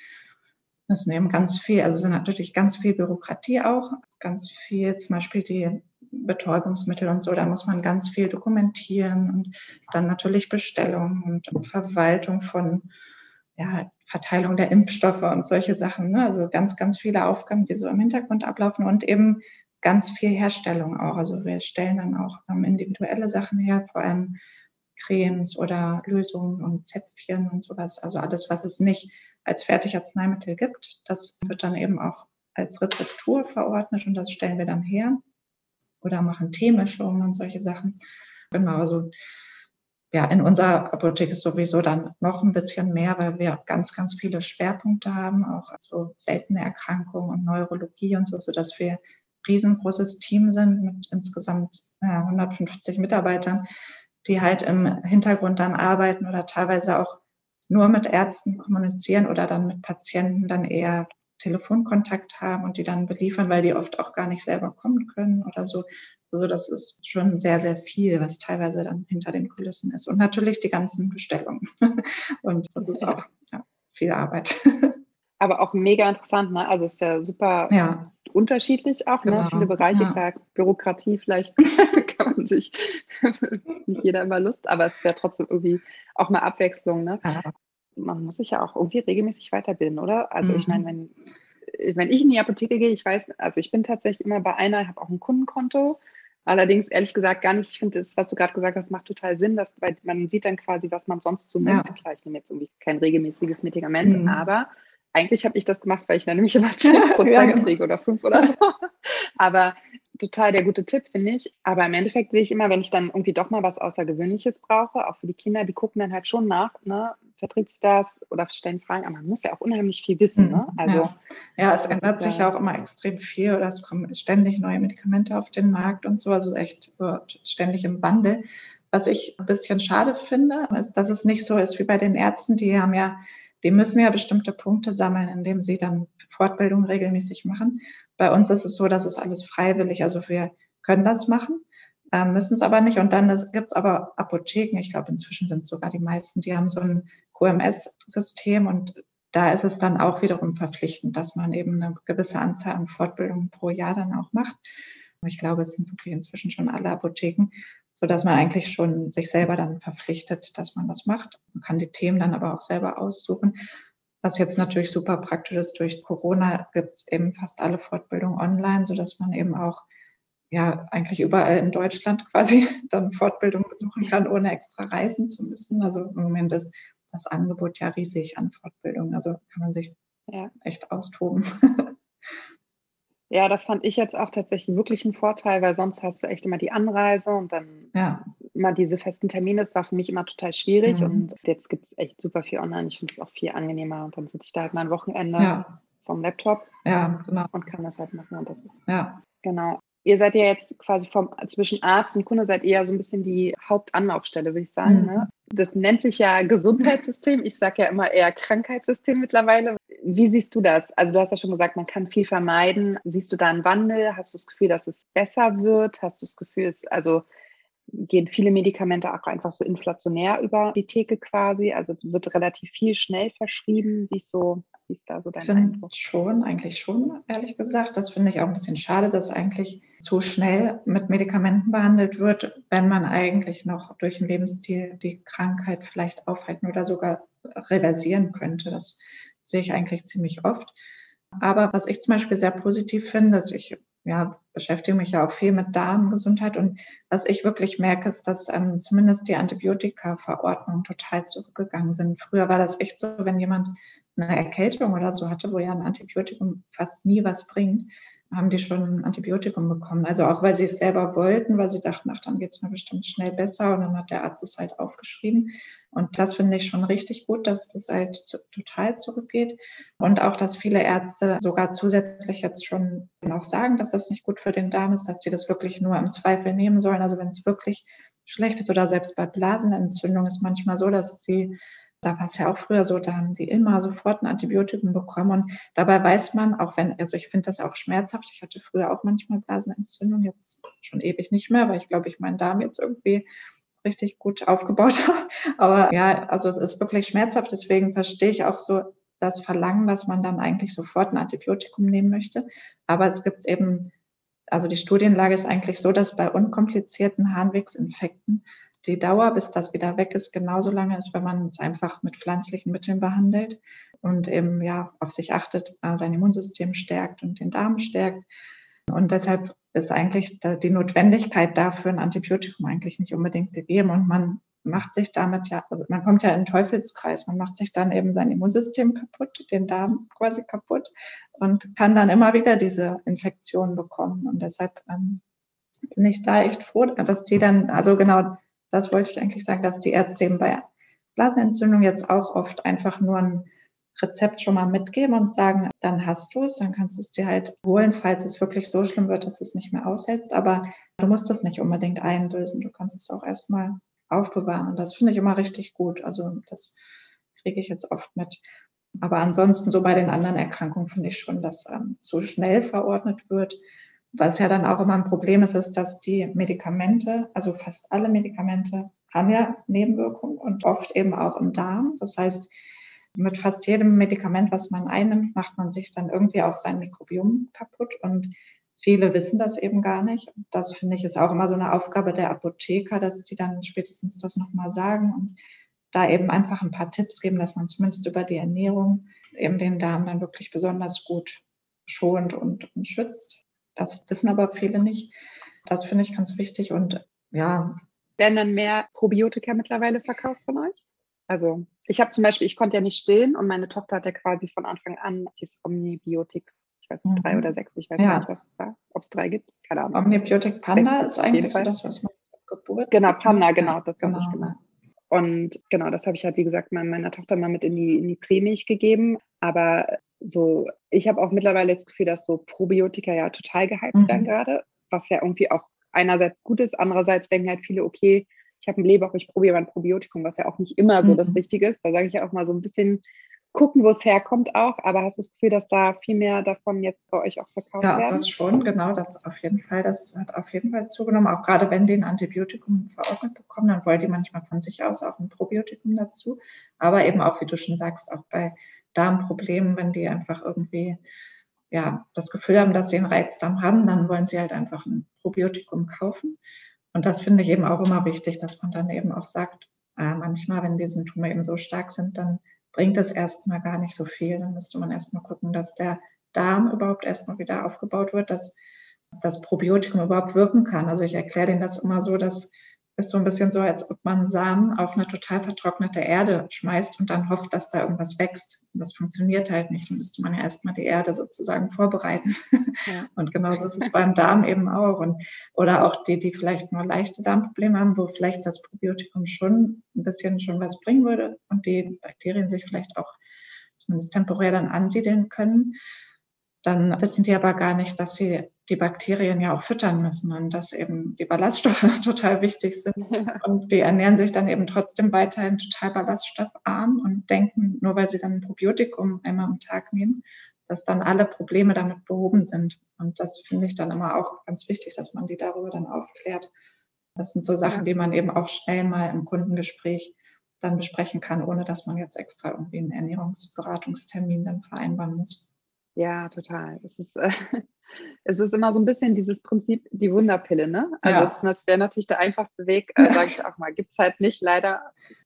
Das nehmen ganz viel, also sind natürlich ganz viel Bürokratie auch, ganz viel zum Beispiel die Betäubungsmittel und so, da muss man ganz viel dokumentieren und dann natürlich Bestellung und Verwaltung von ja, Verteilung der Impfstoffe und solche Sachen. Ne? Also ganz, ganz viele Aufgaben, die so im Hintergrund ablaufen und eben ganz viel Herstellung auch. Also wir stellen dann auch ähm, individuelle Sachen her, vor allem Cremes oder Lösungen und Zäpfchen und sowas. Also alles, was es nicht als Fertigarzneimittel gibt, das wird dann eben auch als Rezeptur verordnet und das stellen wir dann her oder machen Teemischungen und solche Sachen. Genau, also ja, in unserer Apotheke ist sowieso dann noch ein bisschen mehr, weil wir ganz, ganz viele Schwerpunkte haben, auch also seltene Erkrankungen und Neurologie und so, sodass wir riesengroßes Team sind mit insgesamt ja, 150 Mitarbeitern, die halt im Hintergrund dann arbeiten oder teilweise auch nur mit Ärzten kommunizieren oder dann mit Patienten dann eher Telefonkontakt haben und die dann beliefern, weil die oft auch gar nicht selber kommen können oder so. Also das ist schon sehr, sehr viel, was teilweise dann hinter den Kulissen ist. Und natürlich die ganzen Bestellungen. Und das ist auch ja, viel Arbeit. Aber auch mega interessant, ne? Also ist ja super ja. unterschiedlich auch, ne? genau. ne? Viele Bereiche, ja. klar, Bürokratie vielleicht kann man sich nicht jeder immer Lust, aber es wäre trotzdem irgendwie auch mal Abwechslung, ne? Man muss sich ja auch irgendwie regelmäßig weiterbilden, oder? Also mhm. ich meine, wenn, wenn ich in die Apotheke gehe, ich weiß, also ich bin tatsächlich immer bei einer, ich habe auch ein Kundenkonto. Allerdings ehrlich gesagt gar nicht, ich finde das, was du gerade gesagt hast, macht total Sinn, dass, weil man sieht dann quasi, was man sonst so nimmt. Ja. Klar, ich nehme jetzt irgendwie kein regelmäßiges Medikament, mhm. aber eigentlich habe ich das gemacht, weil ich dann nämlich immer 10 Prozent ja, genau. kriege oder 5 oder so. Aber total der gute Tipp, finde ich. Aber im Endeffekt sehe ich immer, wenn ich dann irgendwie doch mal was Außergewöhnliches brauche, auch für die Kinder, die gucken dann halt schon nach, ne, verträgt sich das oder stellen Fragen, aber man muss ja auch unheimlich viel wissen. Ne? Mhm, also, ja. ja es ändert sich ja auch immer extrem viel oder es kommen ständig neue Medikamente auf den Markt und so, also echt ständig im Wandel. Was ich ein bisschen schade finde, ist, dass es nicht so ist wie bei den Ärzten, die haben ja, die müssen ja bestimmte Punkte sammeln, indem sie dann Fortbildung regelmäßig machen. Bei uns ist es so, dass es alles freiwillig, also wir können das machen, äh, müssen es aber nicht. Und dann gibt es aber Apotheken, ich glaube inzwischen sind sogar die meisten, die haben so ein QMS-System und da ist es dann auch wiederum verpflichtend, dass man eben eine gewisse Anzahl an Fortbildungen pro Jahr dann auch macht. Ich glaube, es sind wirklich inzwischen schon alle Apotheken, so dass man eigentlich schon sich selber dann verpflichtet, dass man das macht. Man kann die Themen dann aber auch selber aussuchen. Was jetzt natürlich super praktisch ist, durch Corona gibt es eben fast alle Fortbildungen online, so dass man eben auch ja eigentlich überall in Deutschland quasi dann Fortbildung besuchen kann, ohne extra reisen zu müssen. Also im Moment ist das Angebot ja riesig an Fortbildung. Also kann man sich ja. echt austoben. Ja, das fand ich jetzt auch tatsächlich wirklich ein Vorteil, weil sonst hast du echt immer die Anreise und dann ja. immer diese festen Termine. Das war für mich immer total schwierig mhm. und jetzt gibt es echt super viel online. Ich finde es auch viel angenehmer und dann sitze ich da halt mal ein Wochenende ja. vom Laptop ja, genau. und kann das halt machen. Und das ja. Genau ihr seid ja jetzt quasi vom, zwischen Arzt und Kunde seid ihr ja so ein bisschen die Hauptanlaufstelle, würde ich sagen. Mhm. Ne? Das nennt sich ja Gesundheitssystem. Ich sage ja immer eher Krankheitssystem mittlerweile. Wie siehst du das? Also du hast ja schon gesagt, man kann viel vermeiden. Siehst du da einen Wandel? Hast du das Gefühl, dass es besser wird? Hast du das Gefühl, es, also gehen viele Medikamente auch einfach so inflationär über die Theke quasi? Also wird relativ viel schnell verschrieben. Wie so wie ist da so dein Eindruck? Schon, eigentlich schon, ehrlich gesagt. Das finde ich auch ein bisschen schade, dass eigentlich zu schnell mit Medikamenten behandelt wird, wenn man eigentlich noch durch den Lebensstil die Krankheit vielleicht aufhalten oder sogar reversieren könnte. Das sehe ich eigentlich ziemlich oft. Aber was ich zum Beispiel sehr positiv finde, ist, ich ja, beschäftige mich ja auch viel mit Darmgesundheit und was ich wirklich merke, ist, dass ähm, zumindest die Antibiotika-Verordnungen total zurückgegangen sind. Früher war das echt so, wenn jemand eine Erkältung oder so hatte, wo ja ein Antibiotikum fast nie was bringt, haben die schon ein Antibiotikum bekommen. Also auch weil sie es selber wollten, weil sie dachten, ach, dann geht es mir bestimmt schnell besser. Und dann hat der Arzt es halt aufgeschrieben. Und das finde ich schon richtig gut, dass das halt total zurückgeht. Und auch, dass viele Ärzte sogar zusätzlich jetzt schon auch sagen, dass das nicht gut für den Darm ist, dass die das wirklich nur im Zweifel nehmen sollen. Also wenn es wirklich schlecht ist oder selbst bei Blasenentzündung ist manchmal so, dass die da war es ja auch früher so, da haben sie immer sofort ein Antibiotikum bekommen. Und dabei weiß man, auch wenn, also ich finde das auch schmerzhaft. Ich hatte früher auch manchmal Blasenentzündung, jetzt schon ewig nicht mehr, weil ich glaube, ich meinen Darm jetzt irgendwie richtig gut aufgebaut habe. Aber ja, also es ist wirklich schmerzhaft. Deswegen verstehe ich auch so das Verlangen, dass man dann eigentlich sofort ein Antibiotikum nehmen möchte. Aber es gibt eben, also die Studienlage ist eigentlich so, dass bei unkomplizierten Harnwegsinfekten die Dauer, bis das wieder weg ist, genauso lange ist, wenn man es einfach mit pflanzlichen Mitteln behandelt und eben ja auf sich achtet, äh, sein Immunsystem stärkt und den Darm stärkt. Und deshalb ist eigentlich die Notwendigkeit dafür ein Antibiotikum eigentlich nicht unbedingt gegeben. Und man macht sich damit ja, also man kommt ja in den Teufelskreis, man macht sich dann eben sein Immunsystem kaputt, den Darm quasi kaputt und kann dann immer wieder diese Infektion bekommen. Und deshalb ähm, bin ich da echt froh, dass die dann, also genau das wollte ich eigentlich sagen, dass die Ärzte eben bei Blasenentzündung jetzt auch oft einfach nur ein Rezept schon mal mitgeben und sagen, dann hast du es, dann kannst du es dir halt holen, falls es wirklich so schlimm wird, dass es nicht mehr aushältst. Aber du musst es nicht unbedingt einlösen. Du kannst es auch erstmal aufbewahren. Und das finde ich immer richtig gut. Also das kriege ich jetzt oft mit. Aber ansonsten so bei den anderen Erkrankungen finde ich schon, dass ähm, zu schnell verordnet wird. Was ja dann auch immer ein Problem ist, ist, dass die Medikamente, also fast alle Medikamente, haben ja Nebenwirkungen und oft eben auch im Darm. Das heißt, mit fast jedem Medikament, was man einnimmt, macht man sich dann irgendwie auch sein Mikrobiom kaputt. Und viele wissen das eben gar nicht. Das finde ich ist auch immer so eine Aufgabe der Apotheker, dass die dann spätestens das nochmal sagen und da eben einfach ein paar Tipps geben, dass man zumindest über die Ernährung eben den Darm dann wirklich besonders gut schont und, und schützt. Das wissen aber viele nicht. Das finde ich ganz wichtig und ja. Werden dann mehr Probiotika mittlerweile verkauft von euch? Also ich habe zum Beispiel, ich konnte ja nicht stillen und meine Tochter hat ja quasi von Anfang an dieses Omnibiotik, ich weiß nicht, mhm. drei oder sechs, ich weiß ja. nicht, was es da, ob es drei gibt, keine Ahnung. Omnibiotik Panda sechs, ist eigentlich so das, was man Geburt. Genau, Panda, genau, das genau. habe ich gemacht. Und genau, das habe ich halt, wie gesagt, meiner Tochter mal mit in die, in die Prämilch gegeben. Aber so, ich habe auch mittlerweile das Gefühl, dass so Probiotika ja total gehypt mhm. werden gerade, was ja irgendwie auch einerseits gut ist, andererseits denken halt viele, okay, ich habe einen Leber, ich probiere mal ein Probiotikum, was ja auch nicht immer so mhm. das Richtige ist. Da sage ich ja auch mal so ein bisschen gucken, wo es herkommt auch. Aber hast du das Gefühl, dass da viel mehr davon jetzt bei euch auch verkauft ja, werden? Ja, das schon, genau, das auf jeden Fall. Das hat auf jeden Fall zugenommen. Auch gerade wenn die ein Antibiotikum verordnet bekommen, dann wollen die manchmal von sich aus auch ein Probiotikum dazu. Aber eben auch, wie du schon sagst, auch bei Darmproblemen, wenn die einfach irgendwie ja, das Gefühl haben, dass sie einen Reizdarm haben, dann wollen sie halt einfach ein Probiotikum kaufen. Und das finde ich eben auch immer wichtig, dass man dann eben auch sagt, äh, manchmal, wenn die Symptome eben so stark sind, dann bringt es erstmal gar nicht so viel. Dann müsste man erstmal gucken, dass der Darm überhaupt erstmal wieder aufgebaut wird, dass das Probiotikum überhaupt wirken kann. Also ich erkläre denen das immer so, dass ist so ein bisschen so, als ob man Samen auf eine total vertrocknete Erde schmeißt und dann hofft, dass da irgendwas wächst. Und das funktioniert halt nicht. Dann müsste man ja erstmal die Erde sozusagen vorbereiten. Ja. Und genauso ist es beim Darm eben auch. Und, oder auch die, die vielleicht nur leichte Darmprobleme haben, wo vielleicht das Probiotikum schon ein bisschen schon was bringen würde und die Bakterien sich vielleicht auch zumindest temporär dann ansiedeln können dann wissen die aber gar nicht, dass sie die Bakterien ja auch füttern müssen und dass eben die Ballaststoffe total wichtig sind. Und die ernähren sich dann eben trotzdem weiterhin total ballaststoffarm und denken, nur weil sie dann ein Probiotikum einmal am Tag nehmen, dass dann alle Probleme damit behoben sind. Und das finde ich dann immer auch ganz wichtig, dass man die darüber dann aufklärt. Das sind so Sachen, die man eben auch schnell mal im Kundengespräch dann besprechen kann, ohne dass man jetzt extra irgendwie einen Ernährungsberatungstermin dann vereinbaren muss. Ja, total. Es ist, äh, es ist immer so ein bisschen dieses Prinzip, die Wunderpille, ne? Also ja. es wäre natürlich der einfachste Weg, äh, sage ich auch mal. Gibt es halt nicht, leider.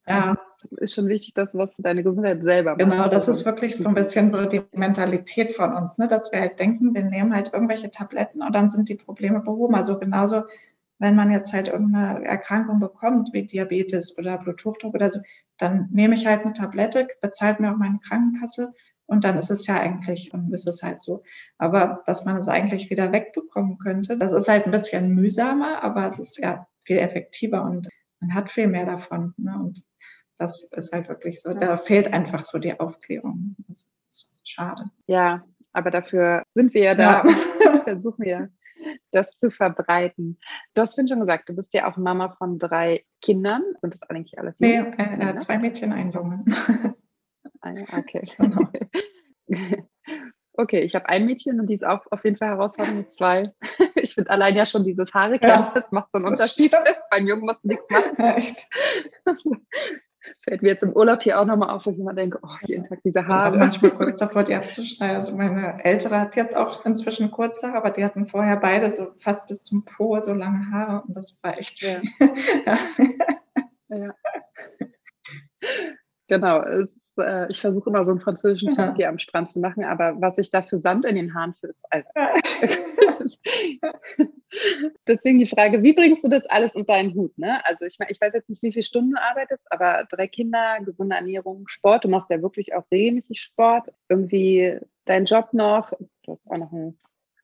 Ja. Ist schon wichtig, dass du was für deine Gesundheit selber machst. Genau, das ist wirklich so ein bisschen so die Mentalität von uns, ne? dass wir halt denken, wir nehmen halt irgendwelche Tabletten und dann sind die Probleme behoben. Also genauso, wenn man jetzt halt irgendeine Erkrankung bekommt, wie Diabetes oder Bluthochdruck oder so, dann nehme ich halt eine Tablette, bezahlt mir auch meine Krankenkasse und dann ist es ja eigentlich, und ist es halt so. Aber dass man es eigentlich wieder wegbekommen könnte, das ist halt ein bisschen mühsamer, aber es ist ja viel effektiver und man hat viel mehr davon. Ne? Und das ist halt wirklich so. Da fehlt einfach so die Aufklärung. Das ist schade. Ja, aber dafür sind wir ja da ja. und versuchen wir das zu verbreiten. Du hast vorhin schon gesagt, du bist ja auch Mama von drei Kindern. Sind das eigentlich alles? Nee, äh, äh, zwei Mädchen, ein Junge. Ah, ja, okay. Genau. Okay, ich habe ein Mädchen und die ist auch auf jeden Fall herausfordernd mit zwei. Ich finde allein ja schon dieses Haare ja, das macht so einen Unterschied. Beim Jungen musst du nichts machen. echt. Das fällt mir jetzt im Urlaub hier auch nochmal auf, wo ich immer denke, oh, jeden Tag diese Haare. Manchmal kurz davor, die abzuschneiden. Also meine Ältere hat jetzt auch inzwischen kurze, aber die hatten vorher beide so fast bis zum Po so lange Haare und das war echt ja. ja. Genau, es äh, ich versuche immer so einen französischen ja. Tag hier am Strand zu machen, aber was ich da für Sand in den Haaren für ist als. Deswegen die Frage, wie bringst du das alles unter einen Hut? Ne? Also ich, ich weiß jetzt nicht, wie viele Stunden du arbeitest, aber drei Kinder, gesunde Ernährung, Sport, du machst ja wirklich auch regelmäßig Sport, irgendwie dein Job noch, du hast auch noch ein,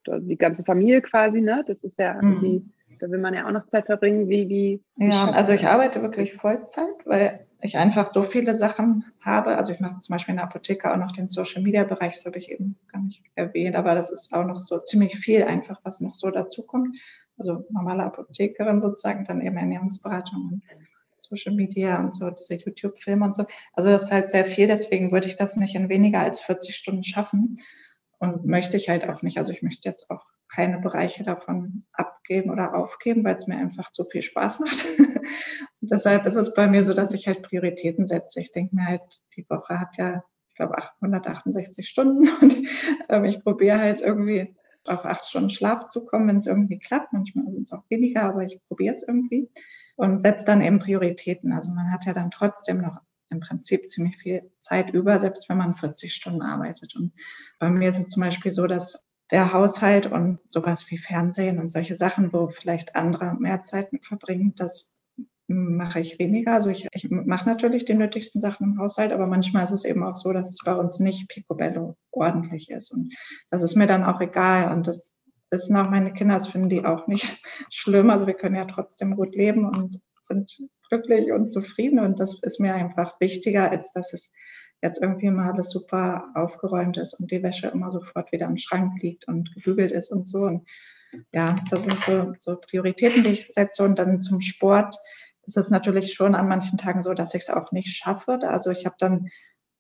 die ganze Familie quasi, ne? Das ist ja irgendwie, mhm. da will man ja auch noch Zeit verbringen. Wie, wie, wie ja, also ich arbeite wirklich Vollzeit, weil ich einfach so viele Sachen habe. Also ich mache zum Beispiel in der Apotheke auch noch den Social Media Bereich, das habe ich eben gar nicht erwähnt, aber das ist auch noch so ziemlich viel einfach, was noch so dazukommt. Also normale Apothekerin sozusagen, dann eben Ernährungsberatung und Social Media und so, diese YouTube-Filme und so. Also das ist halt sehr viel, deswegen würde ich das nicht in weniger als 40 Stunden schaffen und möchte ich halt auch nicht. Also ich möchte jetzt auch keine Bereiche davon abgeben oder aufgeben, weil es mir einfach zu viel Spaß macht. deshalb ist es bei mir so, dass ich halt Prioritäten setze. Ich denke mir halt, die Woche hat ja, ich glaube, 868 Stunden und ähm, ich probiere halt irgendwie auf acht Stunden Schlaf zu kommen, wenn es irgendwie klappt. Manchmal sind es auch weniger, aber ich probiere es irgendwie und setze dann eben Prioritäten. Also man hat ja dann trotzdem noch im Prinzip ziemlich viel Zeit über, selbst wenn man 40 Stunden arbeitet. Und bei mir ist es zum Beispiel so, dass der Haushalt und sowas wie Fernsehen und solche Sachen, wo vielleicht andere mehr Zeit mit verbringen, das mache ich weniger. Also ich, ich mache natürlich die nötigsten Sachen im Haushalt, aber manchmal ist es eben auch so, dass es bei uns nicht picobello ordentlich ist. Und das ist mir dann auch egal. Und das wissen auch meine Kinder, das finden die auch nicht schlimm. Also wir können ja trotzdem gut leben und sind glücklich und zufrieden. Und das ist mir einfach wichtiger, als dass es jetzt irgendwie mal alles super aufgeräumt ist und die Wäsche immer sofort wieder im Schrank liegt und gebügelt ist und so. Und ja, das sind so, so Prioritäten, die ich setze. Und dann zum Sport ist es natürlich schon an manchen Tagen so, dass ich es auch nicht schaffe. Also ich habe dann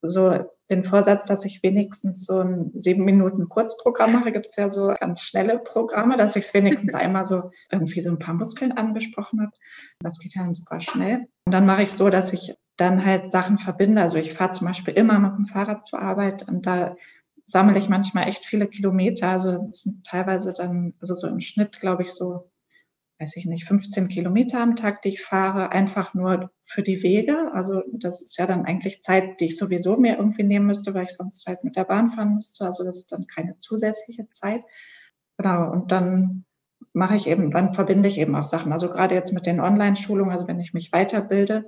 so den Vorsatz, dass ich wenigstens so ein sieben Minuten Kurzprogramm mache. Gibt es ja so ganz schnelle Programme, dass ich es wenigstens einmal so irgendwie so ein paar Muskeln angesprochen habe. Das geht ja dann super schnell. Und dann mache ich so, dass ich dann halt Sachen verbinde. Also ich fahre zum Beispiel immer mit dem Fahrrad zur Arbeit und da sammle ich manchmal echt viele Kilometer. Also das sind teilweise dann, also so im Schnitt, glaube ich, so, weiß ich nicht, 15 Kilometer am Tag, die ich fahre, einfach nur für die Wege. Also das ist ja dann eigentlich Zeit, die ich sowieso mir irgendwie nehmen müsste, weil ich sonst halt mit der Bahn fahren müsste. Also das ist dann keine zusätzliche Zeit. Genau. Und dann mache ich eben, dann verbinde ich eben auch Sachen. Also gerade jetzt mit den Online-Schulungen, also wenn ich mich weiterbilde,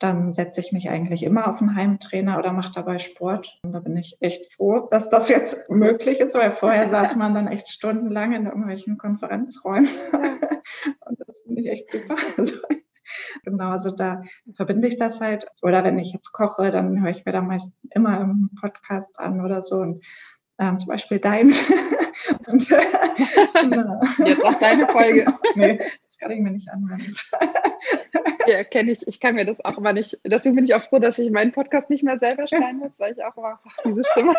dann setze ich mich eigentlich immer auf einen Heimtrainer oder mache dabei Sport. Und da bin ich echt froh, dass das jetzt möglich ist, weil vorher saß man dann echt stundenlang in irgendwelchen Konferenzräumen. Und das finde ich echt super. Also, genau, also da verbinde ich das halt. Oder wenn ich jetzt koche, dann höre ich mir da meist immer im Podcast an oder so. Und äh, zum Beispiel dein. Und, äh, Jetzt auch deine Folge. nee, das kann ich mir nicht anhören. ja, kenne ich. Ich kann mir das auch immer nicht. Deswegen bin ich auch froh, dass ich meinen Podcast nicht mehr selber schneiden muss, weil ich auch immer, ach, diese Stimme.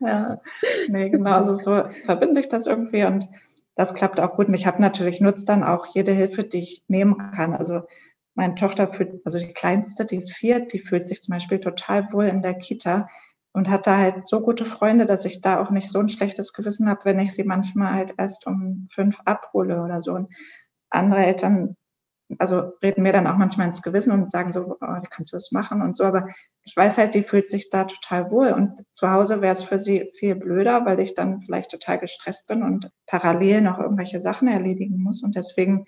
ja, nee, genau. Also so verbinde ich das irgendwie und das klappt auch gut. Und ich habe natürlich, nutze dann auch jede Hilfe, die ich nehmen kann. Also meine Tochter fühlt, also die kleinste, die ist vier, die fühlt sich zum Beispiel total wohl in der Kita und hatte halt so gute Freunde, dass ich da auch nicht so ein schlechtes Gewissen habe, wenn ich sie manchmal halt erst um fünf abhole oder so. Und andere Eltern, also reden mir dann auch manchmal ins Gewissen und sagen so, oh, kannst du das machen und so. Aber ich weiß halt, die fühlt sich da total wohl. Und zu Hause wäre es für sie viel blöder, weil ich dann vielleicht total gestresst bin und parallel noch irgendwelche Sachen erledigen muss. Und deswegen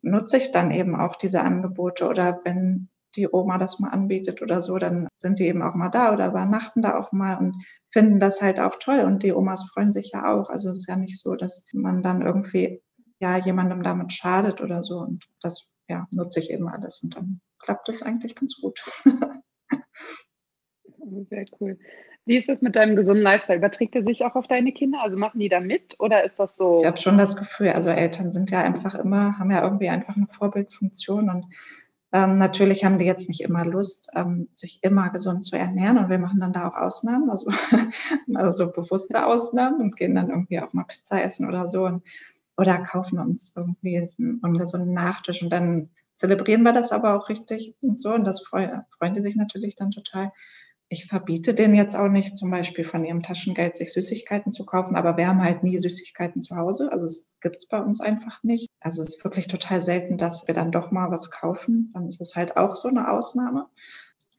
nutze ich dann eben auch diese Angebote oder wenn die Oma das mal anbietet oder so, dann sind die eben auch mal da oder übernachten da auch mal und finden das halt auch toll. Und die Omas freuen sich ja auch. Also es ist ja nicht so, dass man dann irgendwie ja jemandem damit schadet oder so. Und das ja, nutze ich eben alles. Und dann klappt das eigentlich ganz gut. Sehr cool. Wie ist das mit deinem gesunden Lifestyle? Überträgt er sich auch auf deine Kinder? Also machen die da mit oder ist das so? Ich habe schon das Gefühl, also Eltern sind ja einfach immer, haben ja irgendwie einfach eine Vorbildfunktion und ähm, natürlich haben die jetzt nicht immer Lust, ähm, sich immer gesund zu ernähren und wir machen dann da auch Ausnahmen, also, also bewusste Ausnahmen und gehen dann irgendwie auch mal Pizza essen oder so und, oder kaufen uns irgendwie einen ungesunden Nachtisch und dann zelebrieren wir das aber auch richtig und so und das freuen, freuen die sich natürlich dann total ich verbiete denen jetzt auch nicht, zum Beispiel von ihrem Taschengeld sich Süßigkeiten zu kaufen, aber wir haben halt nie Süßigkeiten zu Hause. Also es gibt es bei uns einfach nicht. Also es ist wirklich total selten, dass wir dann doch mal was kaufen. Dann ist es halt auch so eine Ausnahme.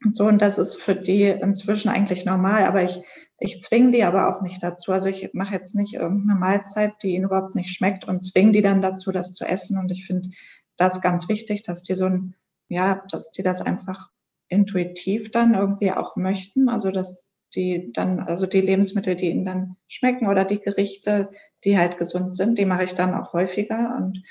Und so, und das ist für die inzwischen eigentlich normal, aber ich, ich zwinge die aber auch nicht dazu. Also ich mache jetzt nicht irgendeine Mahlzeit, die ihnen überhaupt nicht schmeckt und zwinge die dann dazu, das zu essen. Und ich finde das ganz wichtig, dass die so ein, ja, dass die das einfach intuitiv dann irgendwie auch möchten. Also dass die dann, also die Lebensmittel, die ihnen dann schmecken oder die Gerichte, die halt gesund sind, die mache ich dann auch häufiger und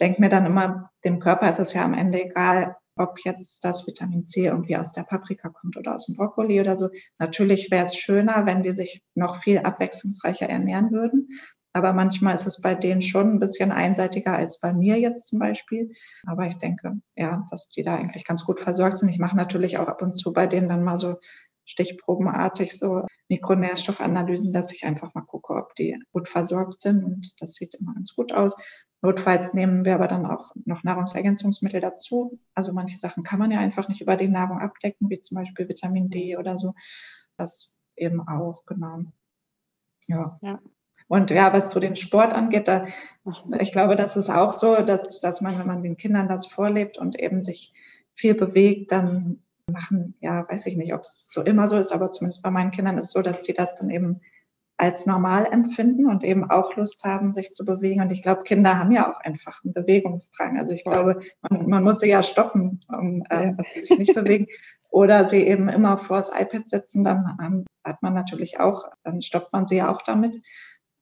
denke mir dann immer, dem Körper ist es ja am Ende egal, ob jetzt das Vitamin C irgendwie aus der Paprika kommt oder aus dem Brokkoli oder so. Natürlich wäre es schöner, wenn die sich noch viel abwechslungsreicher ernähren würden. Aber manchmal ist es bei denen schon ein bisschen einseitiger als bei mir jetzt zum Beispiel. Aber ich denke, ja, dass die da eigentlich ganz gut versorgt sind. Ich mache natürlich auch ab und zu bei denen dann mal so stichprobenartig so Mikronährstoffanalysen, dass ich einfach mal gucke, ob die gut versorgt sind. Und das sieht immer ganz gut aus. Notfalls nehmen wir aber dann auch noch Nahrungsergänzungsmittel dazu. Also manche Sachen kann man ja einfach nicht über die Nahrung abdecken, wie zum Beispiel Vitamin D oder so. Das eben auch, genau. Ja. ja. Und ja, was zu den Sport angeht, da, ich glaube, das ist auch so, dass, dass man, wenn man den Kindern das vorlebt und eben sich viel bewegt, dann machen, ja, weiß ich nicht, ob es so immer so ist, aber zumindest bei meinen Kindern ist es so, dass die das dann eben als normal empfinden und eben auch Lust haben, sich zu bewegen. Und ich glaube, Kinder haben ja auch einfach einen Bewegungsdrang. Also ich glaube, man, man muss sie ja stoppen, um, äh, dass sie sich nicht bewegen. Oder sie eben immer vor das iPad setzen, dann ähm, hat man natürlich auch, dann stoppt man sie ja auch damit.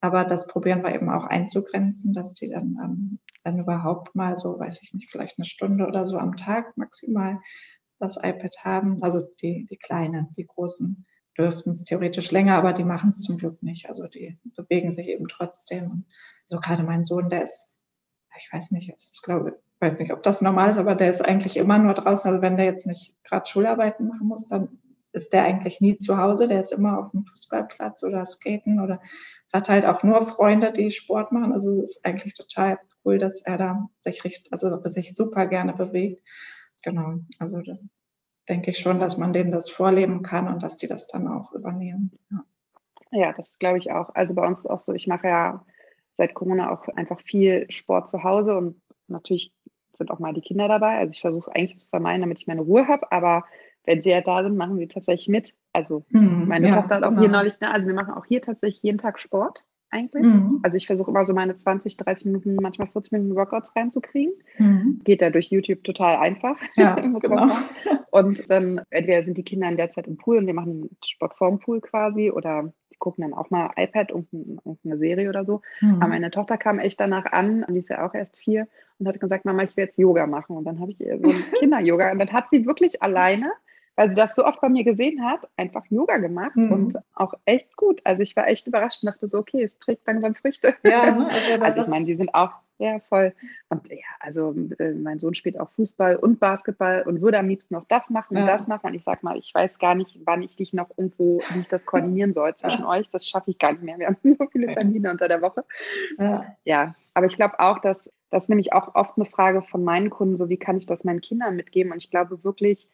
Aber das probieren wir eben auch einzugrenzen, dass die dann, ähm, dann überhaupt mal so, weiß ich nicht, vielleicht eine Stunde oder so am Tag maximal das iPad haben. Also die, die Kleinen, die Großen dürften es theoretisch länger, aber die machen es zum Glück nicht. Also die bewegen sich eben trotzdem. Und so gerade mein Sohn, der ist, ich weiß nicht, ich glaube, ich weiß nicht, ob das normal ist, aber der ist eigentlich immer nur draußen. Also wenn der jetzt nicht gerade Schularbeiten machen muss, dann ist der eigentlich nie zu Hause. Der ist immer auf dem Fußballplatz oder Skaten oder hat halt auch nur Freunde, die Sport machen. Also es ist eigentlich total cool, dass er da sich richtig, also sich super gerne bewegt. Genau. Also das denke ich schon, dass man denen das vorleben kann und dass die das dann auch übernehmen. Ja, ja das glaube ich auch. Also bei uns ist auch so, ich mache ja seit Corona auch einfach viel Sport zu Hause und natürlich sind auch mal die Kinder dabei. Also ich versuche es eigentlich zu vermeiden, damit ich meine Ruhe habe, aber wenn sie ja da sind, machen sie tatsächlich mit. Also hm, meine ja, Tochter hat auch genau. hier neulich, ne, also wir machen auch hier tatsächlich jeden Tag Sport. Eigentlich. Mhm. Also ich versuche immer so meine 20, 30 Minuten, manchmal 40 Minuten Workouts reinzukriegen. Mhm. Geht da durch YouTube total einfach. Ja, genau. Und dann entweder sind die Kinder in der Zeit im Pool und wir machen Sport vorm Pool quasi oder die gucken dann auch mal iPad, irgendeine Serie oder so. Mhm. Aber meine Tochter kam echt danach an, die ist ja auch erst vier, und hat gesagt, Mama, ich will jetzt Yoga machen. Und dann habe ich ihr so ein Kinder-Yoga. Und dann hat sie wirklich alleine weil sie das so oft bei mir gesehen hat, einfach Yoga gemacht mhm. und auch echt gut. Also ich war echt überrascht und dachte so, okay, es trägt langsam Früchte. Ja, ne? also, also ich meine, die sind auch ja, voll. Und ja, also äh, mein Sohn spielt auch Fußball und Basketball und würde am liebsten noch das machen und ja. das machen. Und ich sag mal, ich weiß gar nicht, wann ich dich noch irgendwo, wie ich das koordinieren soll zwischen ja. euch. Das schaffe ich gar nicht mehr. Wir haben so viele Termine unter der Woche. Ja, ja aber ich glaube auch, dass das nämlich auch oft eine Frage von meinen Kunden, so wie kann ich das meinen Kindern mitgeben? Und ich glaube wirklich,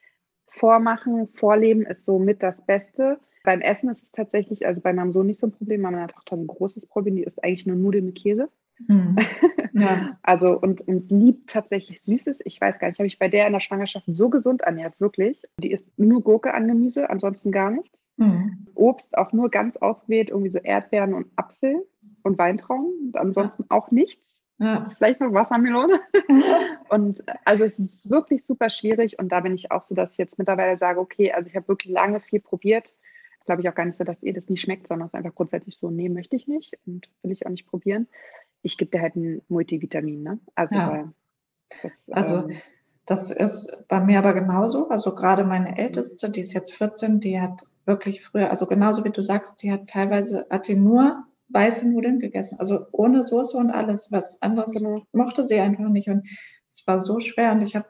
vormachen, vorleben ist so mit das Beste. Beim Essen ist es tatsächlich, also bei meinem Sohn nicht so ein Problem, bei meiner Tochter ein großes Problem, die isst eigentlich nur Nudeln mit Käse. Mhm. Ja. also und, und liebt tatsächlich Süßes. Ich weiß gar nicht, habe ich bei der in der Schwangerschaft so gesund ernährt, wirklich. Die isst nur Gurke an Gemüse, ansonsten gar nichts. Mhm. Obst auch nur ganz ausgewählt, irgendwie so Erdbeeren und Apfel und Weintrauben und ansonsten ja. auch nichts. Ja. Vielleicht noch Wassermelone. und also es ist wirklich super schwierig. Und da bin ich auch so, dass ich jetzt mittlerweile sage, okay, also ich habe wirklich lange viel probiert. Glaube ich auch gar nicht so, dass ihr das nicht schmeckt, sondern es ist einfach grundsätzlich so, nee, möchte ich nicht und will ich auch nicht probieren. Ich gebe dir halt ein Multivitamin, ne? Also, ja. das, also ähm, das ist bei mir aber genauso. Also gerade meine Älteste, die ist jetzt 14, die hat wirklich früher, also genauso wie du sagst, die hat teilweise, hat die nur weiße Nudeln gegessen, also ohne Soße und alles. Was anderes genau. mochte sie einfach nicht. Und es war so schwer und ich habe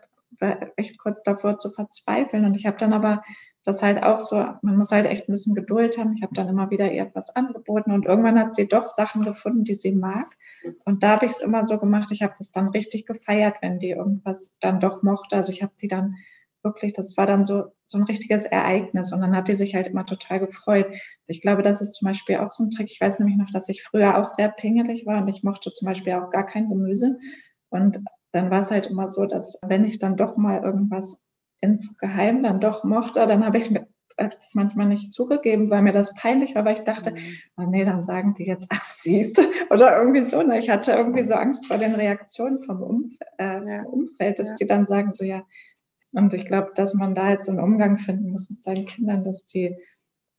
echt kurz davor zu verzweifeln. Und ich habe dann aber das halt auch so, man muss halt echt ein bisschen Geduld haben. Ich habe dann immer wieder ihr was angeboten und irgendwann hat sie doch Sachen gefunden, die sie mag. Und da habe ich es immer so gemacht, ich habe es dann richtig gefeiert, wenn die irgendwas dann doch mochte. Also ich habe die dann wirklich, das war dann so, so ein richtiges Ereignis und dann hat die sich halt immer total gefreut. Ich glaube, das ist zum Beispiel auch so ein Trick. Ich weiß nämlich noch, dass ich früher auch sehr pingelig war und ich mochte zum Beispiel auch gar kein Gemüse. Und dann war es halt immer so, dass wenn ich dann doch mal irgendwas insgeheim dann doch mochte, dann habe ich mir das manchmal nicht zugegeben, weil mir das peinlich war, weil ich dachte, mhm. oh nee, dann sagen die jetzt, ach siehst oder irgendwie so. Ne? Ich hatte irgendwie so Angst vor den Reaktionen vom Umf äh. Umfeld, dass ja. die dann sagen so, ja, und ich glaube, dass man da jetzt einen Umgang finden muss mit seinen Kindern, dass die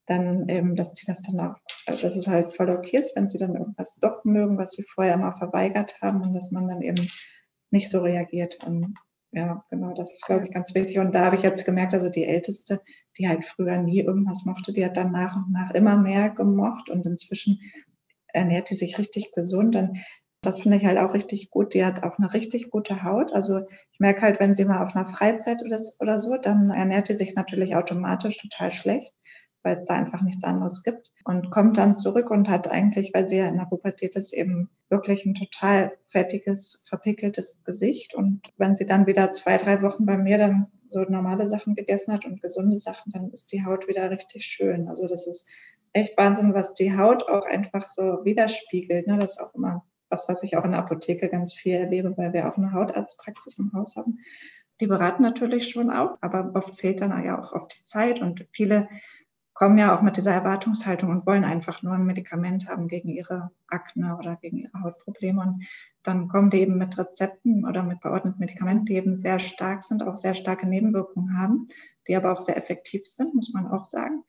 dann eben, dass die das dann auch, dass es halt voll okay ist, wenn sie dann irgendwas doch mögen, was sie vorher immer verweigert haben und dass man dann eben nicht so reagiert. Und ja, genau, das ist, glaube ich, ganz wichtig. Und da habe ich jetzt gemerkt, also die Älteste, die halt früher nie irgendwas mochte, die hat dann nach und nach immer mehr gemocht und inzwischen ernährt die sich richtig gesund. Und das finde ich halt auch richtig gut. Die hat auch eine richtig gute Haut. Also ich merke halt, wenn sie mal auf einer Freizeit oder, so, dann ernährt sie sich natürlich automatisch total schlecht, weil es da einfach nichts anderes gibt. Und kommt dann zurück und hat eigentlich, weil sie ja in der Pubertät ist, eben wirklich ein total fettiges, verpickeltes Gesicht. Und wenn sie dann wieder zwei, drei Wochen bei mir dann so normale Sachen gegessen hat und gesunde Sachen, dann ist die Haut wieder richtig schön. Also das ist echt Wahnsinn, was die Haut auch einfach so widerspiegelt. Ne? Das ist auch immer was, was ich auch in der Apotheke ganz viel erlebe, weil wir auch eine Hautarztpraxis im Haus haben. Die beraten natürlich schon auch, aber oft fehlt dann ja auch oft die Zeit und viele kommen ja auch mit dieser Erwartungshaltung und wollen einfach nur ein Medikament haben gegen ihre Akne oder gegen ihre Hautprobleme. Und dann kommen die eben mit Rezepten oder mit beordneten Medikamenten, die eben sehr stark sind, auch sehr starke Nebenwirkungen haben, die aber auch sehr effektiv sind, muss man auch sagen.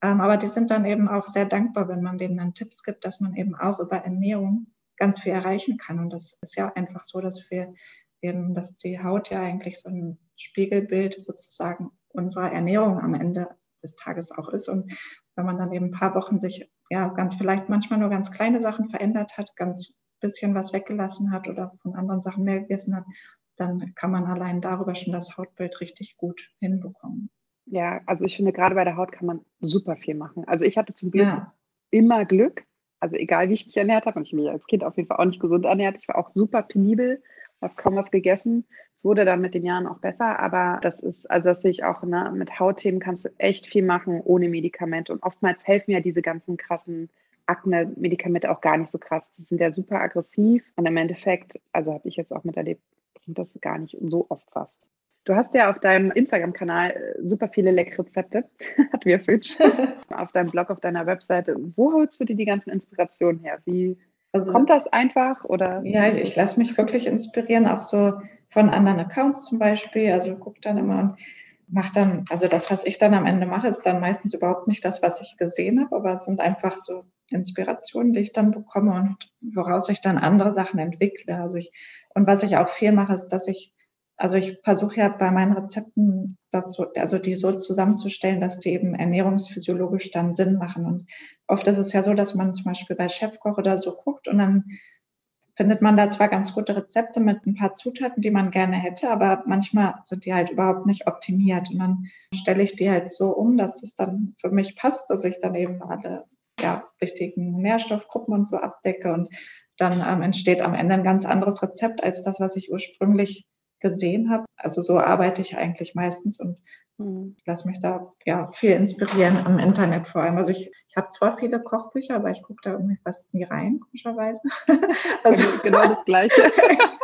Ähm, aber die sind dann eben auch sehr dankbar, wenn man denen dann Tipps gibt, dass man eben auch über Ernährung ganz viel erreichen kann. Und das ist ja einfach so, dass wir eben, dass die Haut ja eigentlich so ein Spiegelbild sozusagen unserer Ernährung am Ende des Tages auch ist. Und wenn man dann eben ein paar Wochen sich ja ganz vielleicht manchmal nur ganz kleine Sachen verändert hat, ganz bisschen was weggelassen hat oder von anderen Sachen mehr gegessen hat, dann kann man allein darüber schon das Hautbild richtig gut hinbekommen. Ja, also ich finde, gerade bei der Haut kann man super viel machen. Also ich hatte zum Glück ja. immer Glück, also egal wie ich mich ernährt habe, und ich mich als Kind auf jeden Fall auch nicht gesund ernährt, ich war auch super penibel, habe kaum was gegessen. Es wurde dann mit den Jahren auch besser, aber das ist, also das sehe ich auch, ne, mit Hautthemen kannst du echt viel machen ohne Medikamente. Und oftmals helfen ja diese ganzen krassen Akne-Medikamente auch gar nicht so krass. Die sind ja super aggressiv und im Endeffekt, also habe ich jetzt auch miterlebt, bringt das gar nicht so oft fast. Du hast ja auf deinem Instagram-Kanal äh, super viele leckere Rezepte, hat wir Fisch, auf deinem Blog, auf deiner Webseite. Wo holst du dir die ganzen Inspirationen her? Wie also, kommt das einfach oder? Ja, ich lasse mich wirklich inspirieren, auch so von anderen Accounts zum Beispiel. Also gucke dann immer und mache dann, also das, was ich dann am Ende mache, ist dann meistens überhaupt nicht das, was ich gesehen habe, aber es sind einfach so Inspirationen, die ich dann bekomme und woraus ich dann andere Sachen entwickle. Also ich, und was ich auch viel mache, ist, dass ich, also ich versuche ja bei meinen Rezepten das so, also die so zusammenzustellen, dass die eben ernährungsphysiologisch dann Sinn machen. Und oft ist es ja so, dass man zum Beispiel bei Chefkoch oder so guckt und dann findet man da zwar ganz gute Rezepte mit ein paar Zutaten, die man gerne hätte, aber manchmal sind die halt überhaupt nicht optimiert. Und dann stelle ich die halt so um, dass das dann für mich passt, dass ich dann eben alle ja, wichtigen Nährstoffgruppen und so abdecke. Und dann ähm, entsteht am Ende ein ganz anderes Rezept als das, was ich ursprünglich gesehen habe. Also so arbeite ich eigentlich meistens und Mhm. Lasse mich da ja viel inspirieren am Internet vor allem. Also ich, ich habe zwar viele Kochbücher, aber ich gucke da irgendwie fast nie rein, komischerweise. Also genau das Gleiche.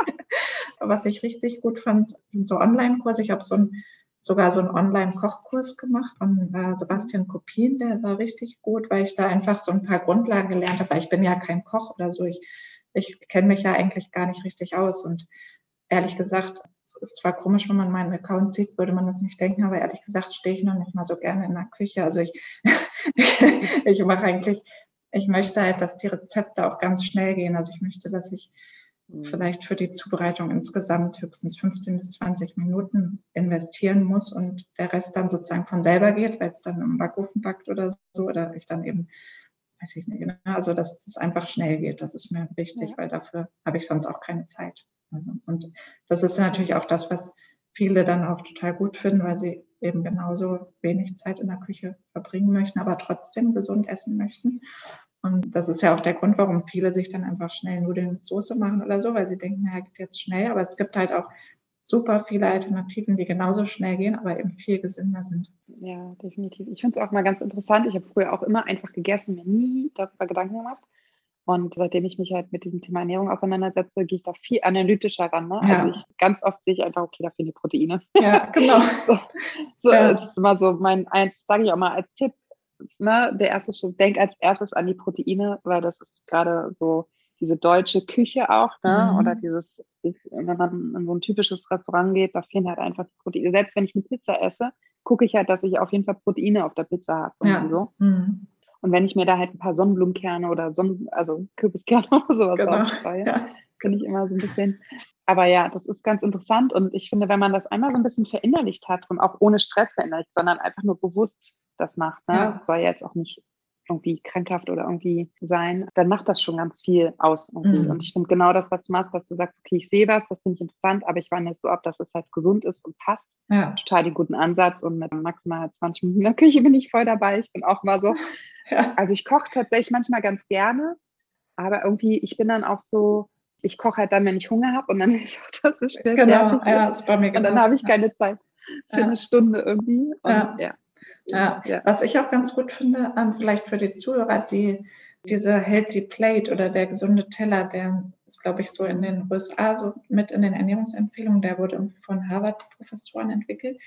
Was ich richtig gut fand, sind so Online-Kurse. Ich habe so ein, sogar so einen Online-Kochkurs gemacht von äh, Sebastian Kopien, der war richtig gut, weil ich da einfach so ein paar Grundlagen gelernt habe. Weil ich bin ja kein Koch oder so. Ich, ich kenne mich ja eigentlich gar nicht richtig aus. Und ehrlich gesagt, es ist zwar komisch, wenn man meinen Account sieht, würde man das nicht denken, aber ehrlich gesagt stehe ich noch nicht mal so gerne in der Küche. Also ich, ich mache eigentlich, ich möchte halt, dass die Rezepte auch ganz schnell gehen. Also ich möchte, dass ich mhm. vielleicht für die Zubereitung insgesamt höchstens 15 bis 20 Minuten investieren muss und der Rest dann sozusagen von selber geht, weil es dann im Backofen backt oder so, oder ich dann eben, weiß ich nicht, genau, also dass es einfach schnell geht. Das ist mir wichtig, ja. weil dafür habe ich sonst auch keine Zeit. Also, und das ist natürlich auch das, was viele dann auch total gut finden, weil sie eben genauso wenig Zeit in der Küche verbringen möchten, aber trotzdem gesund essen möchten. Und das ist ja auch der Grund, warum viele sich dann einfach schnell Nudeln mit Soße machen oder so, weil sie denken, naja, geht jetzt schnell. Aber es gibt halt auch super viele Alternativen, die genauso schnell gehen, aber eben viel gesünder sind. Ja, definitiv. Ich finde es auch mal ganz interessant. Ich habe früher auch immer einfach gegessen, mir nie darüber Gedanken gemacht. Und seitdem ich mich halt mit diesem Thema Ernährung auseinandersetze, gehe ich da viel analytischer ran. Ne? Ja. Also ich ganz oft sehe ich einfach, okay, da fehlen die Proteine. Ja, genau. so, so ja. ist immer so mein eins, sage ich auch mal als Tipp. Ne? Der erste Schritt, denk als erstes an die Proteine, weil das ist gerade so diese deutsche Küche auch, ne? Mhm. Oder dieses, wenn man in so ein typisches Restaurant geht, da fehlen halt einfach die Proteine. Selbst wenn ich eine Pizza esse, gucke ich halt, dass ich auf jeden Fall Proteine auf der Pizza habe. Ja. So. Mhm. Und wenn ich mir da halt ein paar Sonnenblumenkerne oder Sonnen, also Kürbiskerne oder sowas genau. aufstreue, ja. finde ich immer so ein bisschen. Aber ja, das ist ganz interessant. Und ich finde, wenn man das einmal so ein bisschen verinnerlicht hat und auch ohne Stress verinnerlicht, sondern einfach nur bewusst das macht, ne? Ja. Das soll jetzt auch nicht irgendwie krankhaft oder irgendwie sein, dann macht das schon ganz viel aus. Mhm. Und ich finde genau das, was du machst, dass du sagst, okay, ich sehe was, das finde ich interessant, aber ich wandle es so ab, dass es halt gesund ist und passt. Ja. Total den guten Ansatz und mit maximal 20 Minuten in der Küche bin ich voll dabei. Ich bin auch mal so. Ja. Also ich koche tatsächlich manchmal ganz gerne, aber irgendwie, ich bin dann auch so, ich koche halt dann, wenn ich Hunger habe und dann ich auch, dass es schnell genau, ja, ist. Bei mir und dann habe ich keine Zeit für eine Stunde irgendwie. Und, ja. Ja, ja. was ich auch ganz gut finde, ähm, vielleicht für die Zuhörer, die diese Healthy Plate oder der gesunde Teller, der ist, glaube ich, so in den USA so mit in den Ernährungsempfehlungen, der wurde von Harvard-Professoren entwickelt.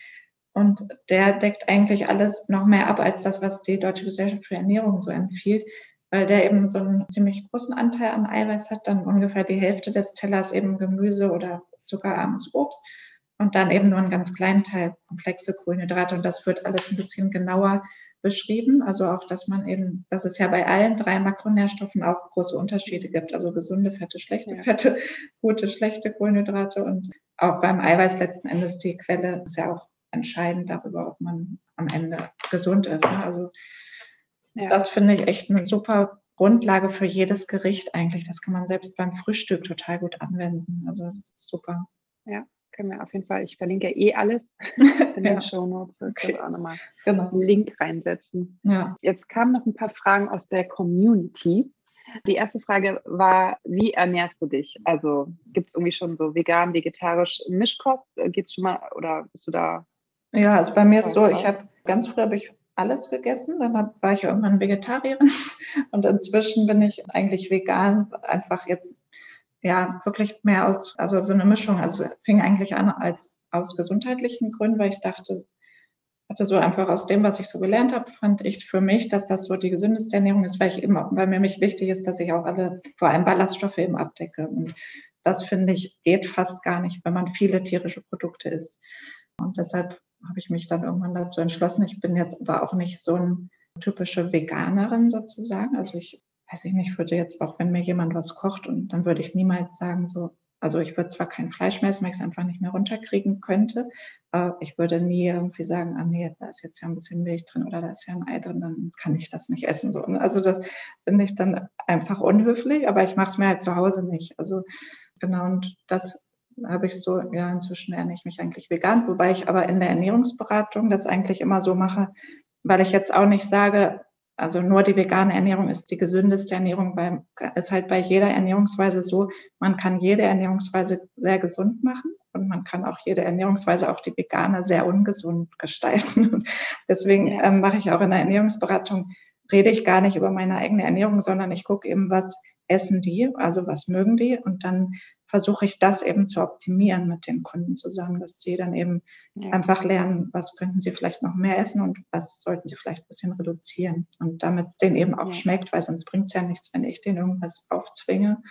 Und der deckt eigentlich alles noch mehr ab als das, was die Deutsche Gesellschaft für Ernährung so empfiehlt, weil der eben so einen ziemlich großen Anteil an Eiweiß hat, dann ungefähr die Hälfte des Tellers eben Gemüse oder zuckerarmes Obst und dann eben nur einen ganz kleinen Teil komplexe Kohlenhydrate. Und das wird alles ein bisschen genauer beschrieben. Also auch, dass man eben, dass es ja bei allen drei Makronährstoffen auch große Unterschiede gibt. Also gesunde Fette, schlechte ja. Fette, gute, schlechte Kohlenhydrate und auch beim Eiweiß letzten Endes die Quelle ist ja auch entscheidend darüber, ob man am Ende gesund ist. Ne? Also ja. das finde ich echt eine super Grundlage für jedes Gericht eigentlich. Das kann man selbst beim Frühstück total gut anwenden. Also das ist super. Ja können wir auf jeden Fall, ich verlinke eh alles in den ja. Show Notes. Okay. Auch nochmal genau. einen Link reinsetzen. Ja. Jetzt kamen noch ein paar Fragen aus der Community. Die erste Frage war, wie ernährst du dich? Also gibt es irgendwie schon so vegan, vegetarisch Mischkost? Geht's schon mal oder bist du da? Ja, also bei mir ist so, ich habe ganz früh habe ich alles gegessen, dann hab, war ich irgendwann Vegetarierin und inzwischen bin ich eigentlich vegan, einfach jetzt ja wirklich mehr aus, also so eine Mischung. Also fing eigentlich an als aus gesundheitlichen Gründen, weil ich dachte, hatte so einfach aus dem, was ich so gelernt habe, fand ich für mich, dass das so die gesündeste Ernährung ist, weil ich immer, weil mir mich wichtig ist, dass ich auch alle, vor allem Ballaststoffe eben abdecke. Und das finde ich geht fast gar nicht, wenn man viele tierische Produkte isst. Und deshalb habe ich mich dann irgendwann dazu entschlossen. Ich bin jetzt aber auch nicht so eine typische Veganerin sozusagen. Also ich weiß ich nicht, würde jetzt auch, wenn mir jemand was kocht und dann würde ich niemals sagen, so, also ich würde zwar kein Fleisch mehr essen, weil ich es einfach nicht mehr runterkriegen könnte, aber ich würde nie irgendwie sagen, ah nee, da ist jetzt ja ein bisschen Milch drin oder da ist ja ein Ei drin, dann kann ich das nicht essen. So. Also das finde ich dann einfach unhöflich, aber ich mache es mir halt zu Hause nicht. Also genau, und das habe ich so, ja, inzwischen ernähre ich mich eigentlich vegan, wobei ich aber in der Ernährungsberatung das eigentlich immer so mache, weil ich jetzt auch nicht sage, also nur die vegane Ernährung ist die gesündeste Ernährung, weil es halt bei jeder Ernährungsweise so, man kann jede Ernährungsweise sehr gesund machen und man kann auch jede Ernährungsweise, auch die vegane, sehr ungesund gestalten. Und deswegen ähm, mache ich auch in der Ernährungsberatung, rede ich gar nicht über meine eigene Ernährung, sondern ich gucke eben, was essen die, also was mögen die und dann versuche ich das eben zu optimieren mit den Kunden zusammen, dass die dann eben ja. einfach lernen, was könnten sie vielleicht noch mehr essen und was sollten sie vielleicht ein bisschen reduzieren. Und damit es denen eben auch ja. schmeckt, weil sonst bringt es ja nichts, wenn ich denen irgendwas aufzwinge,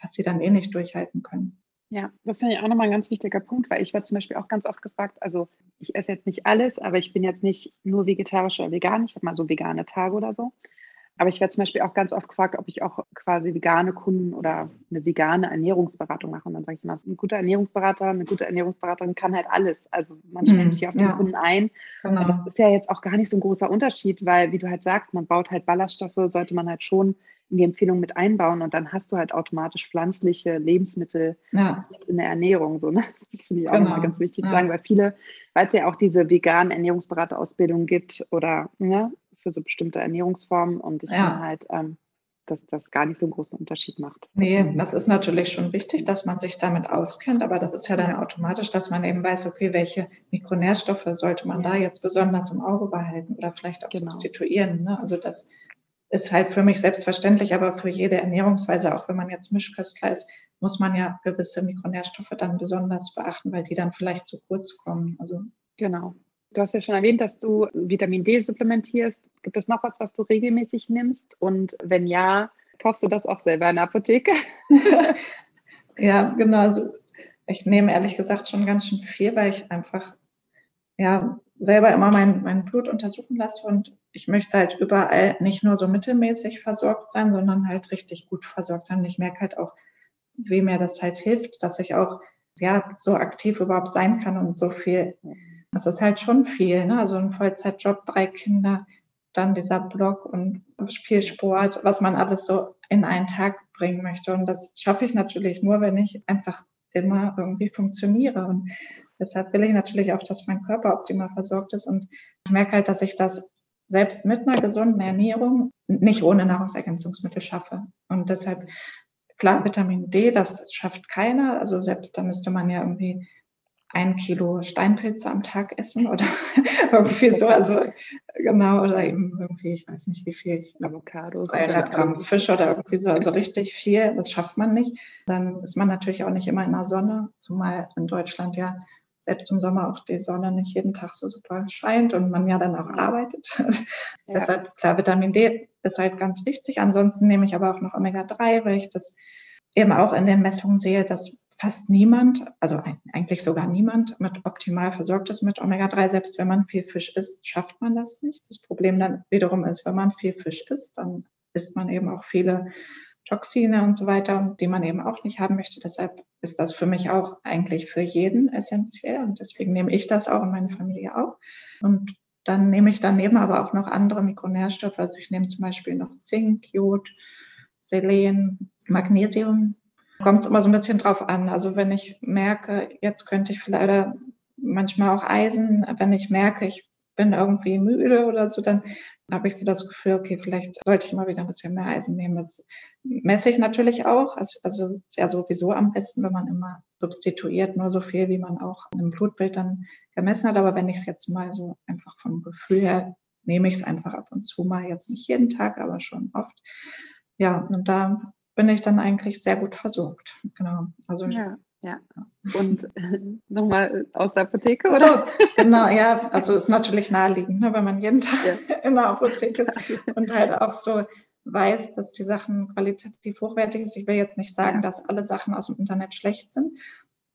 was sie dann eh nicht durchhalten können. Ja, das finde ich auch nochmal ein ganz wichtiger Punkt, weil ich werde zum Beispiel auch ganz oft gefragt, also ich esse jetzt nicht alles, aber ich bin jetzt nicht nur vegetarisch oder vegan, ich habe mal so vegane Tage oder so. Aber ich werde zum Beispiel auch ganz oft gefragt, ob ich auch quasi vegane Kunden oder eine vegane Ernährungsberatung mache. Und dann sage ich immer, ein guter Ernährungsberater, eine gute Ernährungsberaterin kann halt alles. Also man stellt mhm, sich auf den ja. Kunden ein. Genau. das ist ja jetzt auch gar nicht so ein großer Unterschied, weil, wie du halt sagst, man baut halt Ballaststoffe, sollte man halt schon in die Empfehlung mit einbauen und dann hast du halt automatisch pflanzliche Lebensmittel ja. in der Ernährung. So, ne? Das finde ich auch genau. ganz wichtig ja. zu sagen, weil viele, weil es ja auch diese veganen Ernährungsberaterausbildung gibt oder ne, für so bestimmte Ernährungsformen und ich ja. finde halt, ähm, dass das gar nicht so einen großen Unterschied macht. Nee, das ist natürlich schon wichtig, dass man sich damit auskennt, aber das ist ja dann automatisch, dass man eben weiß, okay, welche Mikronährstoffe sollte man ja. da jetzt besonders im Auge behalten oder vielleicht auch genau. substituieren. Ne? Also das ist halt für mich selbstverständlich, aber für jede Ernährungsweise, auch wenn man jetzt Mischköstler ist, muss man ja gewisse Mikronährstoffe dann besonders beachten, weil die dann vielleicht zu kurz kommen. Also genau. Du hast ja schon erwähnt, dass du Vitamin D supplementierst. Gibt es noch was, was du regelmäßig nimmst? Und wenn ja, kaufst du das auch selber in der Apotheke? ja, genau. Also ich nehme ehrlich gesagt schon ganz schön viel, weil ich einfach ja selber immer mein, mein Blut untersuchen lasse und ich möchte halt überall nicht nur so mittelmäßig versorgt sein, sondern halt richtig gut versorgt sein. Und ich merke halt auch, wie mir das halt hilft, dass ich auch ja so aktiv überhaupt sein kann und so viel das ist halt schon viel, ne? Also ein Vollzeitjob, drei Kinder, dann dieser Blog und viel Sport, was man alles so in einen Tag bringen möchte. Und das schaffe ich natürlich nur, wenn ich einfach immer irgendwie funktioniere. Und deshalb will ich natürlich auch, dass mein Körper optimal versorgt ist. Und ich merke halt, dass ich das selbst mit einer gesunden Ernährung nicht ohne Nahrungsergänzungsmittel schaffe. Und deshalb, klar, Vitamin D, das schafft keiner. Also selbst da müsste man ja irgendwie ein Kilo Steinpilze am Tag essen oder irgendwie so. Also genau, oder eben irgendwie, ich weiß nicht wie viel, Avocado, 300 Gramm Fisch oder irgendwie so. Also richtig viel, das schafft man nicht. Dann ist man natürlich auch nicht immer in der Sonne, zumal in Deutschland ja selbst im Sommer auch die Sonne nicht jeden Tag so super scheint und man ja dann auch arbeitet. Ja. Deshalb, klar, Vitamin D ist halt ganz wichtig. Ansonsten nehme ich aber auch noch Omega-3, weil ich das eben auch in den Messungen sehe, dass fast niemand, also eigentlich sogar niemand, mit optimal versorgt ist mit Omega-3. Selbst wenn man viel Fisch isst, schafft man das nicht. Das Problem dann wiederum ist, wenn man viel Fisch isst, dann isst man eben auch viele Toxine und so weiter, die man eben auch nicht haben möchte. Deshalb ist das für mich auch eigentlich für jeden essentiell und deswegen nehme ich das auch und meine Familie auch. Und dann nehme ich daneben aber auch noch andere Mikronährstoffe. Also ich nehme zum Beispiel noch Zink, Jod, Selen, Magnesium, Kommt es immer so ein bisschen drauf an. Also wenn ich merke, jetzt könnte ich vielleicht manchmal auch Eisen, wenn ich merke, ich bin irgendwie müde oder so, dann habe ich so das Gefühl, okay, vielleicht sollte ich mal wieder ein bisschen mehr Eisen nehmen. Das messe ich natürlich auch. Also, also ist ja sowieso am besten, wenn man immer substituiert, nur so viel, wie man auch im Blutbild dann gemessen hat. Aber wenn ich es jetzt mal so einfach vom Gefühl her nehme ich es einfach ab und zu mal, jetzt nicht jeden Tag, aber schon oft. Ja, und da bin ich dann eigentlich sehr gut versorgt. Genau. Also ja. Ja, und äh, nochmal aus der Apotheke, oder? So, genau, ja, also ist natürlich naheliegend, ne, wenn man jeden Tag ja. in der Apotheke ist und halt auch so weiß, dass die Sachen qualitativ hochwertig sind. Ich will jetzt nicht sagen, dass alle Sachen aus dem Internet schlecht sind,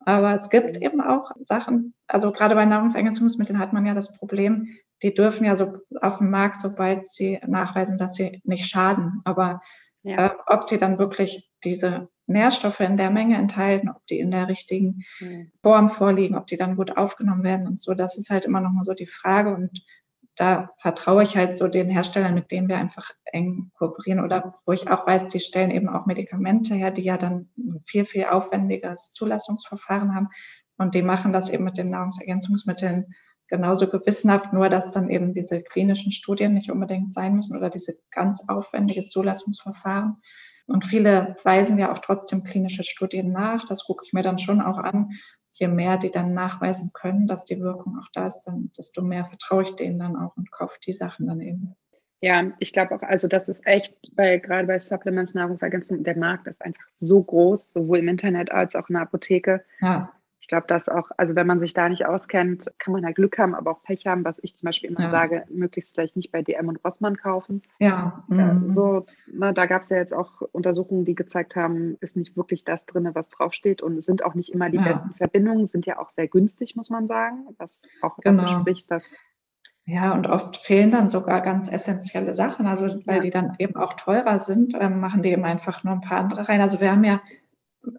aber es gibt eben auch Sachen, also gerade bei Nahrungsergänzungsmitteln hat man ja das Problem, die dürfen ja so auf dem Markt, sobald sie nachweisen, dass sie nicht schaden. Aber ja. äh, ob sie dann wirklich diese Nährstoffe in der Menge enthalten, ob die in der richtigen mhm. Form vorliegen, ob die dann gut aufgenommen werden und so, das ist halt immer noch mal so die Frage. Und da vertraue ich halt so den Herstellern, mit denen wir einfach eng kooperieren oder wo ich auch weiß, die stellen eben auch Medikamente her, die ja dann ein viel, viel aufwendiges Zulassungsverfahren haben. Und die machen das eben mit den Nahrungsergänzungsmitteln genauso gewissenhaft, nur dass dann eben diese klinischen Studien nicht unbedingt sein müssen oder diese ganz aufwendige Zulassungsverfahren. Und viele weisen ja auch trotzdem klinische Studien nach. Das gucke ich mir dann schon auch an. Je mehr die dann nachweisen können, dass die Wirkung auch da ist, dann desto mehr vertraue ich denen dann auch und kaufe die Sachen dann eben. Ja, ich glaube auch, also das ist echt, weil gerade bei Supplements, Nahrungsergänzungen, der Markt ist einfach so groß, sowohl im Internet als auch in der Apotheke. Ja ich glaube, dass auch, also wenn man sich da nicht auskennt, kann man ja Glück haben, aber auch Pech haben, was ich zum Beispiel immer ja. sage, möglichst vielleicht nicht bei DM und Rossmann kaufen. Ja. Mhm. So, na, ne, da gab es ja jetzt auch Untersuchungen, die gezeigt haben, ist nicht wirklich das drin, was draufsteht und es sind auch nicht immer die ja. besten Verbindungen, sind ja auch sehr günstig, muss man sagen, was auch genau. spricht, dass ja, und oft fehlen dann sogar ganz essentielle Sachen. Also weil ja. die dann eben auch teurer sind, ähm, machen die eben einfach nur ein paar andere rein. Also wir haben ja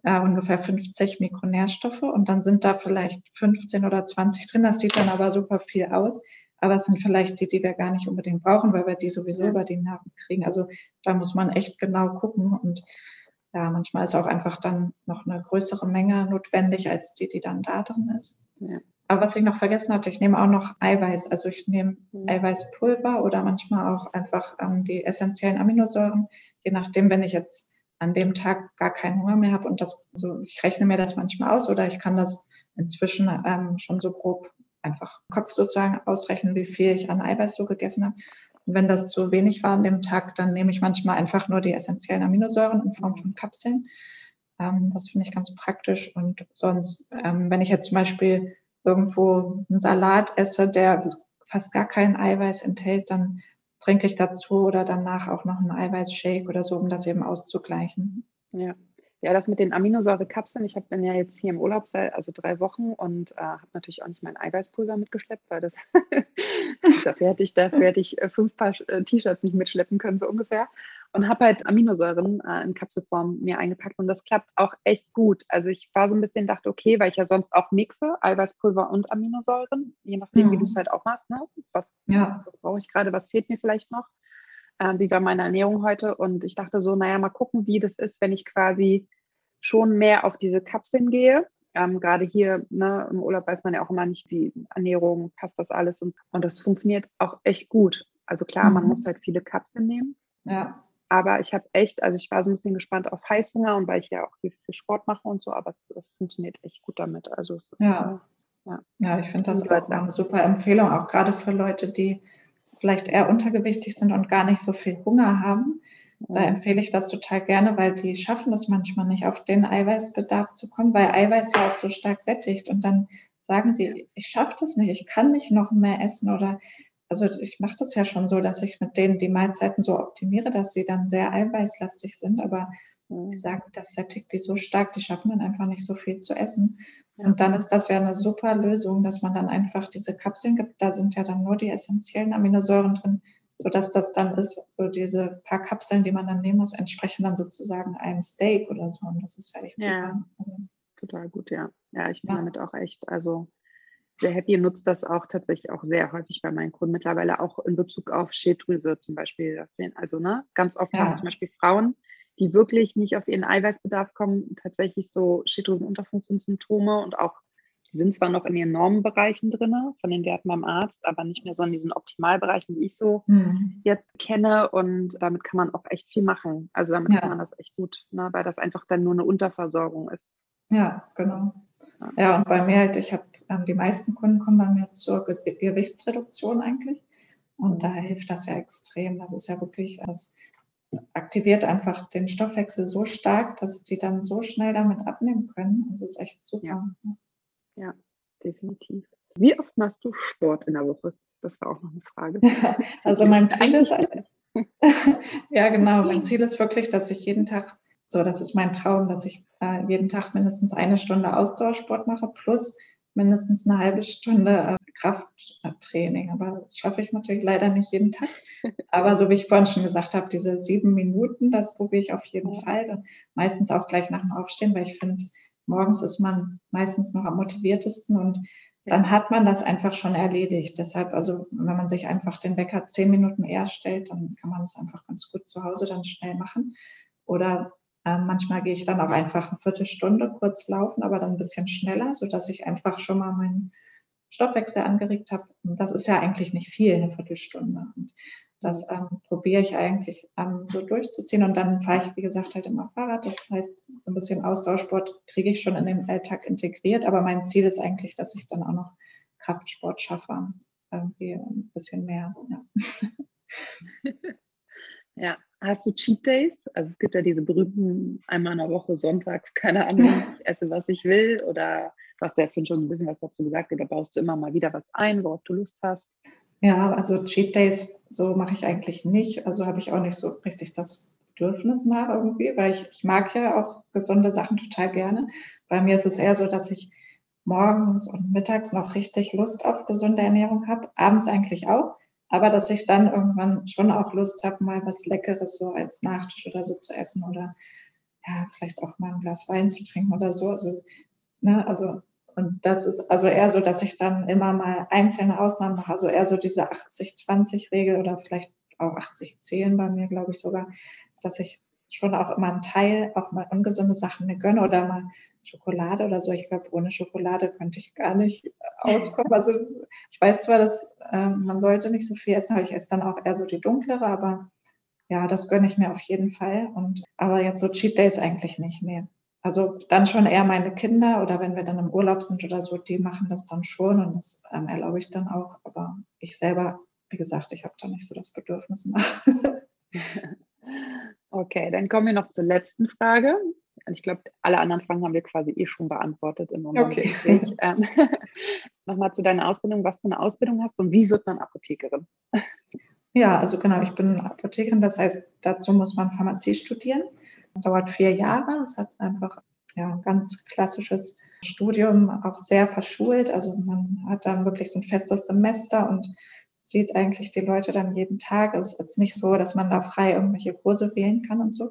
äh, ungefähr 50 Mikronährstoffe und dann sind da vielleicht 15 oder 20 drin. Das sieht dann aber super viel aus. Aber es sind vielleicht die, die wir gar nicht unbedingt brauchen, weil wir die sowieso über die Nahrung kriegen. Also da muss man echt genau gucken und ja, manchmal ist auch einfach dann noch eine größere Menge notwendig als die, die dann da drin ist. Ja. Aber was ich noch vergessen hatte, ich nehme auch noch Eiweiß. Also ich nehme mhm. Eiweißpulver oder manchmal auch einfach ähm, die essentiellen Aminosäuren. Je nachdem, wenn ich jetzt an dem Tag gar keinen Hunger mehr habe und das so, ich rechne mir das manchmal aus oder ich kann das inzwischen ähm, schon so grob einfach im Kopf sozusagen ausrechnen, wie viel ich an Eiweiß so gegessen habe. Und wenn das zu wenig war an dem Tag, dann nehme ich manchmal einfach nur die essentiellen Aminosäuren in Form von Kapseln. Ähm, das finde ich ganz praktisch. Und sonst, ähm, wenn ich jetzt zum Beispiel irgendwo einen Salat esse, der fast gar kein Eiweiß enthält, dann trinke ich dazu oder danach auch noch einen Eiweißshake oder so, um das eben auszugleichen. Ja. Ja, das mit den Aminosäurekapseln. Ich bin ja jetzt hier im Urlaub seit also drei Wochen und äh, habe natürlich auch nicht mein Eiweißpulver mitgeschleppt, weil das dafür hätte ich, dafür hätte ich äh, fünf Paar äh, T-Shirts nicht mitschleppen können, so ungefähr. Und habe halt Aminosäuren äh, in Kapselform mir eingepackt und das klappt auch echt gut. Also ich war so ein bisschen, dachte, okay, weil ich ja sonst auch mixe, Eiweißpulver und Aminosäuren, je nachdem, mhm. wie du es halt auch machst. Ne? Was, ja. was brauche ich gerade, was fehlt mir vielleicht noch? äh, wie bei meiner Ernährung heute. Und ich dachte so, naja, mal gucken, wie das ist, wenn ich quasi schon mehr auf diese Kapseln gehe. Ähm, Gerade hier ne, im Urlaub weiß man ja auch immer nicht, wie Ernährung, passt das alles und, und das funktioniert auch echt gut. Also klar, mhm. man muss halt viele Kapseln nehmen. Ja. Aber ich habe echt, also ich war so ein bisschen gespannt auf Heißhunger und weil ich ja auch hier viel Sport mache und so, aber es, es funktioniert echt gut damit. Also ja. Äh, ja. ja. ich finde das auch eine super Empfehlung, auch gerade für Leute, die vielleicht eher untergewichtig sind und gar nicht so viel Hunger haben. Da empfehle ich das total gerne, weil die schaffen das manchmal nicht, auf den Eiweißbedarf zu kommen, weil Eiweiß ja auch so stark sättigt. Und dann sagen die, ich schaffe das nicht, ich kann nicht noch mehr essen oder also ich mache das ja schon so, dass ich mit denen die Mahlzeiten so optimiere, dass sie dann sehr eiweißlastig sind, aber mhm. die sagen, das sättigt die so stark, die schaffen dann einfach nicht so viel zu essen. Und dann ist das ja eine super Lösung, dass man dann einfach diese Kapseln gibt. Da sind ja dann nur die essentiellen Aminosäuren drin, sodass das dann ist, so diese paar Kapseln, die man dann nehmen muss, entsprechen dann sozusagen einem Steak oder so. Und das ist ja echt ja, super. Also, total gut, ja. Ja, ich bin ja. damit auch echt, also sehr happy und nutze das auch tatsächlich auch sehr häufig bei meinen Kunden mittlerweile auch in Bezug auf Schilddrüse zum Beispiel. Also ne, ganz oft ja. haben zum Beispiel Frauen, die wirklich nicht auf ihren Eiweißbedarf kommen, tatsächlich so Schilddrüsenunterfunktionssymptome und auch, die sind zwar noch in ihren Normenbereichen drin, von den Werten beim Arzt, aber nicht mehr so in diesen Optimalbereichen, die ich so mhm. jetzt kenne. Und damit kann man auch echt viel machen. Also damit ja. kann man das echt gut, ne, weil das einfach dann nur eine Unterversorgung ist. Ja, genau. Ja, und bei mir halt, ich habe ähm, die meisten Kunden kommen bei mir zur Gewichtsreduktion eigentlich. Und da hilft das ja extrem. Das ist ja wirklich das aktiviert einfach den Stoffwechsel so stark, dass die dann so schnell damit abnehmen können. Das ist echt super. Ja, ja definitiv. Wie oft machst du Sport in der Woche? Das war auch noch eine Frage. also mein Ziel ist, ja genau, mein Ziel ist wirklich, dass ich jeden Tag, so das ist mein Traum, dass ich äh, jeden Tag mindestens eine Stunde Ausdauersport mache plus mindestens eine halbe Stunde äh, Krafttraining. Aber das schaffe ich natürlich leider nicht jeden Tag. Aber so wie ich vorhin schon gesagt habe, diese sieben Minuten, das probiere ich auf jeden Fall. Und meistens auch gleich nach dem Aufstehen, weil ich finde, morgens ist man meistens noch am motiviertesten und dann hat man das einfach schon erledigt. Deshalb, also wenn man sich einfach den Wecker zehn Minuten eher stellt, dann kann man es einfach ganz gut zu Hause dann schnell machen. Oder manchmal gehe ich dann auch einfach eine Viertelstunde kurz laufen, aber dann ein bisschen schneller, sodass ich einfach schon mal meinen Stoffwechsel angeregt habe. Und das ist ja eigentlich nicht viel, eine Viertelstunde. Und das ähm, probiere ich eigentlich ähm, so durchzuziehen. Und dann fahre ich, wie gesagt, halt immer Fahrrad. Das heißt, so ein bisschen Austauschsport kriege ich schon in den Alltag integriert. Aber mein Ziel ist eigentlich, dass ich dann auch noch Kraftsport schaffe. Irgendwie ein bisschen mehr. Ja. ja. Hast du Cheat Days? Also es gibt ja diese berühmten einmal in der Woche sonntags, keine Ahnung, ich esse, was ich will. Oder hast ja Finn schon ein bisschen was dazu gesagt, oder baust du immer mal wieder was ein, worauf du Lust hast? Ja, also Cheat Days, so mache ich eigentlich nicht. Also habe ich auch nicht so richtig das Bedürfnis nach irgendwie, weil ich, ich mag ja auch gesunde Sachen total gerne. Bei mir ist es eher so, dass ich morgens und mittags noch richtig Lust auf gesunde Ernährung habe, abends eigentlich auch, aber dass ich dann irgendwann schon auch Lust habe, mal was Leckeres so als Nachtisch oder so zu essen oder ja, vielleicht auch mal ein Glas Wein zu trinken oder so. Also, ne, also und das ist also eher so, dass ich dann immer mal einzelne Ausnahmen mache, also eher so diese 80-20-Regel oder vielleicht auch 80-10 bei mir, glaube ich sogar, dass ich schon auch immer einen Teil, auch mal ungesunde Sachen mir gönne oder mal Schokolade oder so. Ich glaube, ohne Schokolade könnte ich gar nicht auskommen. Also ich weiß zwar, dass äh, man sollte nicht so viel essen, aber ich esse dann auch eher so die dunklere, aber ja, das gönne ich mir auf jeden Fall. Und aber jetzt so Cheat Days eigentlich nicht. Nee. Also dann schon eher meine Kinder oder wenn wir dann im Urlaub sind oder so, die machen das dann schon und das ähm, erlaube ich dann auch. Aber ich selber, wie gesagt, ich habe da nicht so das Bedürfnis nach. okay, dann kommen wir noch zur letzten Frage. Ich glaube, alle anderen Fragen haben wir quasi eh schon beantwortet in unserem okay. Gespräch. Ähm, Nochmal zu deiner Ausbildung. Was für eine Ausbildung hast du und wie wird man Apothekerin? Ja, also genau, ich bin Apothekerin, das heißt, dazu muss man Pharmazie studieren. Es dauert vier Jahre. Es hat einfach ja, ein ganz klassisches Studium, auch sehr verschult. Also man hat dann wirklich so ein festes Semester und sieht eigentlich die Leute dann jeden Tag. Es ist jetzt nicht so, dass man da frei irgendwelche Kurse wählen kann und so.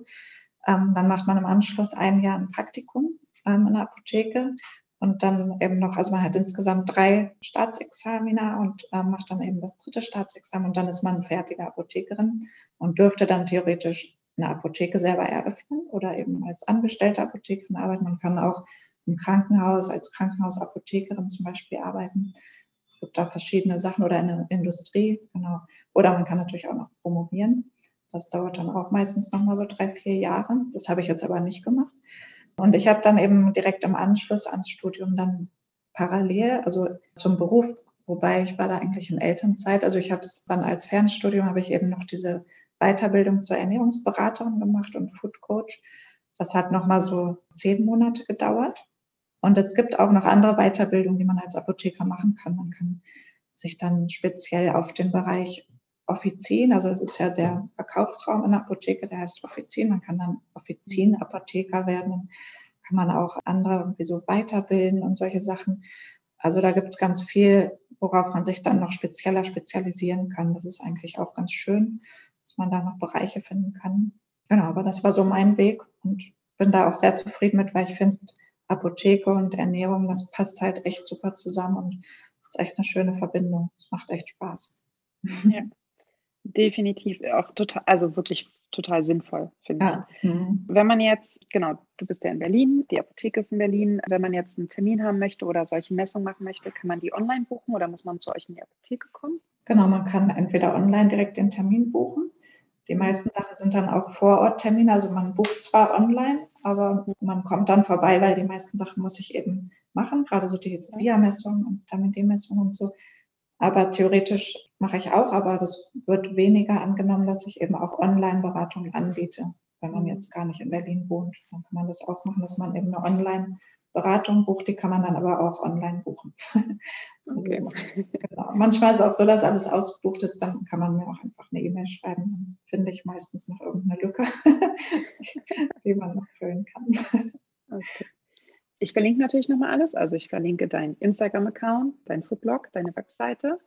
Ähm, dann macht man im Anschluss ein Jahr ein Praktikum ähm, in der Apotheke und dann eben noch, also man hat insgesamt drei Staatsexamina und äh, macht dann eben das dritte Staatsexamen und dann ist man fertige Apothekerin und dürfte dann theoretisch eine Apotheke selber eröffnen oder eben als angestellte Apothekerin arbeiten. Man kann auch im Krankenhaus als Krankenhausapothekerin zum Beispiel arbeiten. Es gibt da verschiedene Sachen oder in der Industrie, genau. Oder man kann natürlich auch noch promovieren. Das dauert dann auch meistens nochmal so drei, vier Jahre. Das habe ich jetzt aber nicht gemacht. Und ich habe dann eben direkt im Anschluss ans Studium dann parallel, also zum Beruf, wobei ich war da eigentlich in Elternzeit. Also ich habe es dann als Fernstudium, habe ich eben noch diese Weiterbildung zur Ernährungsberaterin gemacht und Food Coach. Das hat nochmal so zehn Monate gedauert. Und es gibt auch noch andere Weiterbildungen, die man als Apotheker machen kann. Man kann sich dann speziell auf den Bereich Offizin, also das ist ja der Verkaufsraum in der Apotheke, der heißt Offizin. Man kann dann Offizin-Apotheker werden. Kann man auch andere irgendwie so weiterbilden und solche Sachen. Also da gibt es ganz viel, worauf man sich dann noch spezieller spezialisieren kann. Das ist eigentlich auch ganz schön dass man da noch Bereiche finden kann. Genau, aber das war so mein Weg und bin da auch sehr zufrieden mit, weil ich finde, Apotheke und Ernährung, das passt halt echt super zusammen und ist echt eine schöne Verbindung. Es macht echt Spaß. Ja, definitiv auch total, also wirklich total sinnvoll, finde ja. ich. Mhm. Wenn man jetzt, genau, du bist ja in Berlin, die Apotheke ist in Berlin, wenn man jetzt einen Termin haben möchte oder solche Messungen machen möchte, kann man die online buchen oder muss man zu euch in die Apotheke kommen? Genau, man kann entweder online direkt den Termin buchen die meisten Sachen sind dann auch Vororttermine, also man bucht zwar online, aber man kommt dann vorbei, weil die meisten Sachen muss ich eben machen, gerade so diese Via-Messung und Vitamin D-Messung und so. Aber theoretisch mache ich auch, aber das wird weniger angenommen, dass ich eben auch Online-Beratungen anbiete. Wenn man jetzt gar nicht in Berlin wohnt, dann kann man das auch machen, dass man eben eine Online-Beratung bucht. Die kann man dann aber auch online buchen. Okay. Also, genau. Manchmal ist es auch so, dass alles ausgebucht ist, dann kann man mir auch einfach eine E-Mail schreiben. Dann finde ich meistens noch irgendeine Lücke, die man noch füllen kann. Okay. Ich verlinke natürlich nochmal alles. Also ich verlinke deinen Instagram-Account, deinen Foodblog, deine Webseite,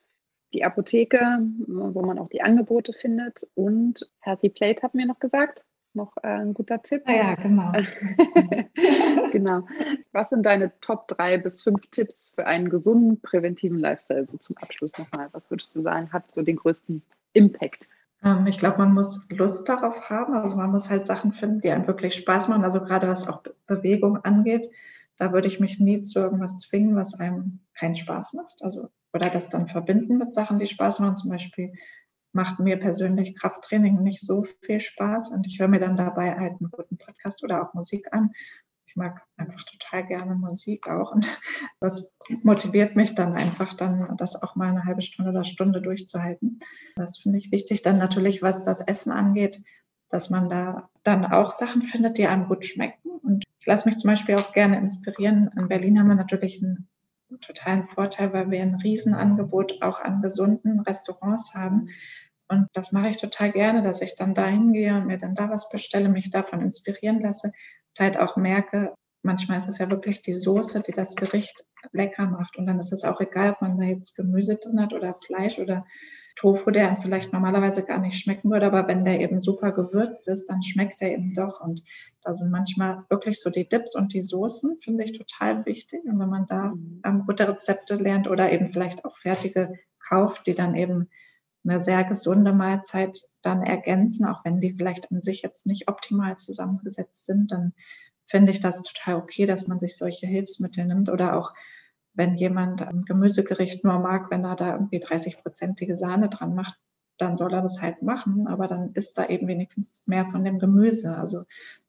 die Apotheke, wo man auch die Angebote findet und Healthy Plate hat mir noch gesagt. Noch äh, ein guter Tipp. Ah ja, genau. genau. Was sind deine Top 3 bis 5 Tipps für einen gesunden, präventiven Lifestyle? So zum Abschluss nochmal. Was würdest du sagen, hat so den größten Impact? Ähm, ich glaube, man muss Lust darauf haben. Also man muss halt Sachen finden, die einem wirklich Spaß machen. Also gerade was auch Bewegung angeht, da würde ich mich nie zu irgendwas zwingen, was einem keinen Spaß macht. Also oder das dann verbinden mit Sachen, die Spaß machen. Zum Beispiel macht mir persönlich Krafttraining nicht so viel Spaß und ich höre mir dann dabei halt einen guten Podcast oder auch Musik an. Ich mag einfach total gerne Musik auch und das motiviert mich dann einfach dann, das auch mal eine halbe Stunde oder Stunde durchzuhalten. Das finde ich wichtig. Dann natürlich, was das Essen angeht, dass man da dann auch Sachen findet, die einem gut schmecken. Und lasse mich zum Beispiel auch gerne inspirieren. In Berlin haben wir natürlich einen totalen Vorteil, weil wir ein Riesenangebot auch an gesunden Restaurants haben. Und das mache ich total gerne, dass ich dann da hingehe und mir dann da was bestelle, mich davon inspirieren lasse und halt auch merke, manchmal ist es ja wirklich die Soße, die das Gericht lecker macht. Und dann ist es auch egal, ob man da jetzt Gemüse drin hat oder Fleisch oder Tofu, der einem vielleicht normalerweise gar nicht schmecken würde, aber wenn der eben super gewürzt ist, dann schmeckt er eben doch. Und da sind manchmal wirklich so die Dips und die Soßen, finde ich total wichtig. Und wenn man da mhm. ähm, gute Rezepte lernt oder eben vielleicht auch fertige kauft, die dann eben eine sehr gesunde Mahlzeit dann ergänzen, auch wenn die vielleicht an sich jetzt nicht optimal zusammengesetzt sind, dann finde ich das total okay, dass man sich solche Hilfsmittel nimmt oder auch wenn jemand ein Gemüsegericht nur mag, wenn er da irgendwie 30-prozentige Sahne dran macht, dann soll er das halt machen, aber dann ist da eben wenigstens mehr von dem Gemüse. Also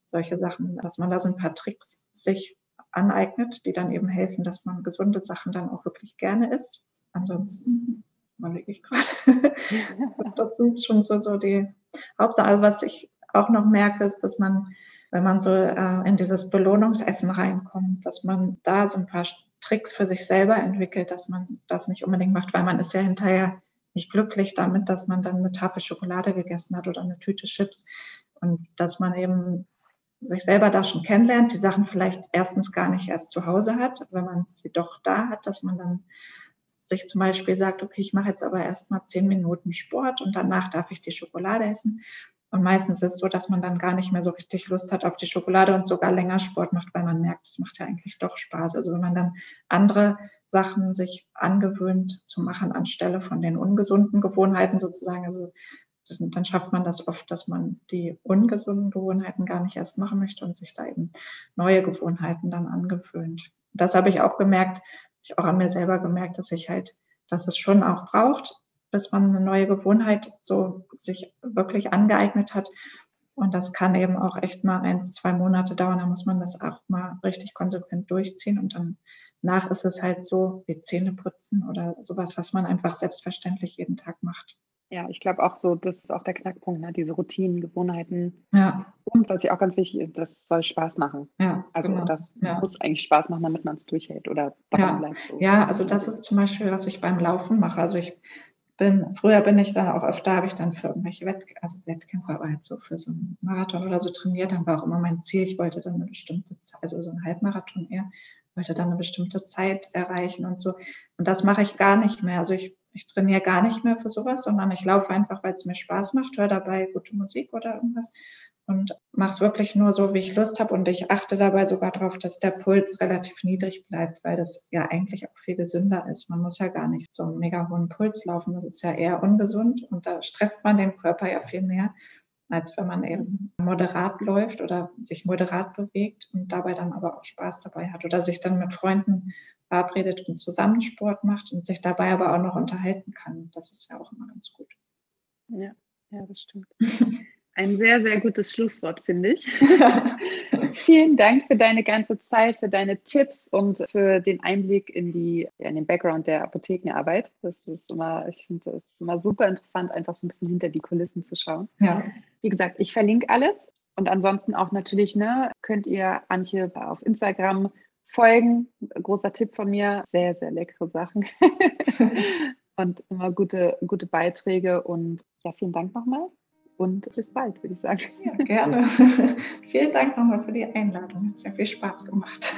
solche Sachen, dass man da so ein paar Tricks sich aneignet, die dann eben helfen, dass man gesunde Sachen dann auch wirklich gerne isst. Ansonsten überlege ich gerade. das sind schon so, so die Hauptsache. Also was ich auch noch merke, ist, dass man, wenn man so äh, in dieses Belohnungsessen reinkommt, dass man da so ein paar Tricks für sich selber entwickelt, dass man das nicht unbedingt macht, weil man ist ja hinterher nicht glücklich damit, dass man dann eine Tafel Schokolade gegessen hat oder eine Tüte Chips und dass man eben sich selber da schon kennenlernt, die Sachen vielleicht erstens gar nicht erst zu Hause hat, wenn man sie doch da hat, dass man dann sich zum Beispiel sagt, okay, ich mache jetzt aber erst mal zehn Minuten Sport und danach darf ich die Schokolade essen. Und meistens ist es so, dass man dann gar nicht mehr so richtig Lust hat auf die Schokolade und sogar länger Sport macht, weil man merkt, es macht ja eigentlich doch Spaß. Also wenn man dann andere Sachen sich angewöhnt zu machen anstelle von den ungesunden Gewohnheiten sozusagen, also dann schafft man das oft, dass man die ungesunden Gewohnheiten gar nicht erst machen möchte und sich da eben neue Gewohnheiten dann angewöhnt. Das habe ich auch gemerkt, ich auch an mir selber gemerkt, dass ich halt, dass es schon auch braucht, bis man eine neue Gewohnheit so sich wirklich angeeignet hat. Und das kann eben auch echt mal ein, zwei Monate dauern. Da muss man das auch mal richtig konsequent durchziehen. Und dann nach ist es halt so wie Zähne putzen oder sowas, was man einfach selbstverständlich jeden Tag macht. Ja, ich glaube auch so, das ist auch der Knackpunkt, ne? diese Routinen, Gewohnheiten. Ja. Und was ja auch ganz wichtig ist, das soll Spaß machen. Ja, also genau. das ja. muss eigentlich Spaß machen, damit man es durchhält oder daran ja. bleibt. So. Ja, also das ist zum Beispiel, was ich beim Laufen mache. Also ich bin, früher bin ich dann auch öfter, habe ich dann für irgendwelche Wett, also Wettkämpfe, aber halt so für so einen Marathon oder so trainiert, dann war auch immer mein Ziel, ich wollte dann eine bestimmte Zeit, also so ein Halbmarathon eher, wollte dann eine bestimmte Zeit erreichen und so. Und das mache ich gar nicht mehr. Also ich, ich trainiere gar nicht mehr für sowas, sondern ich laufe einfach, weil es mir Spaß macht, höre dabei gute Musik oder irgendwas und mache es wirklich nur so, wie ich Lust habe. Und ich achte dabei sogar darauf, dass der Puls relativ niedrig bleibt, weil das ja eigentlich auch viel gesünder ist. Man muss ja gar nicht so einen mega hohen Puls laufen. Das ist ja eher ungesund und da stresst man den Körper ja viel mehr, als wenn man eben moderat läuft oder sich moderat bewegt und dabei dann aber auch Spaß dabei hat oder sich dann mit Freunden verabredet und zusammen Sport macht und sich dabei aber auch noch unterhalten kann. Das ist ja auch immer ganz gut. Ja, ja, das stimmt. Ein sehr, sehr gutes Schlusswort, finde ich. Vielen Dank für deine ganze Zeit, für deine Tipps und für den Einblick in, die, in den Background der Apothekenarbeit. Das ist immer, ich finde es immer super interessant, einfach so ein bisschen hinter die Kulissen zu schauen. Ja. Wie gesagt, ich verlinke alles. Und ansonsten auch natürlich, ne, könnt ihr Antje auf Instagram folgen. Großer Tipp von mir, sehr, sehr leckere Sachen. und immer gute, gute Beiträge. Und ja, vielen Dank nochmal und bis bald, würde ich sagen. Ja, gerne. Vielen Dank nochmal für die Einladung. Hat sehr viel Spaß gemacht.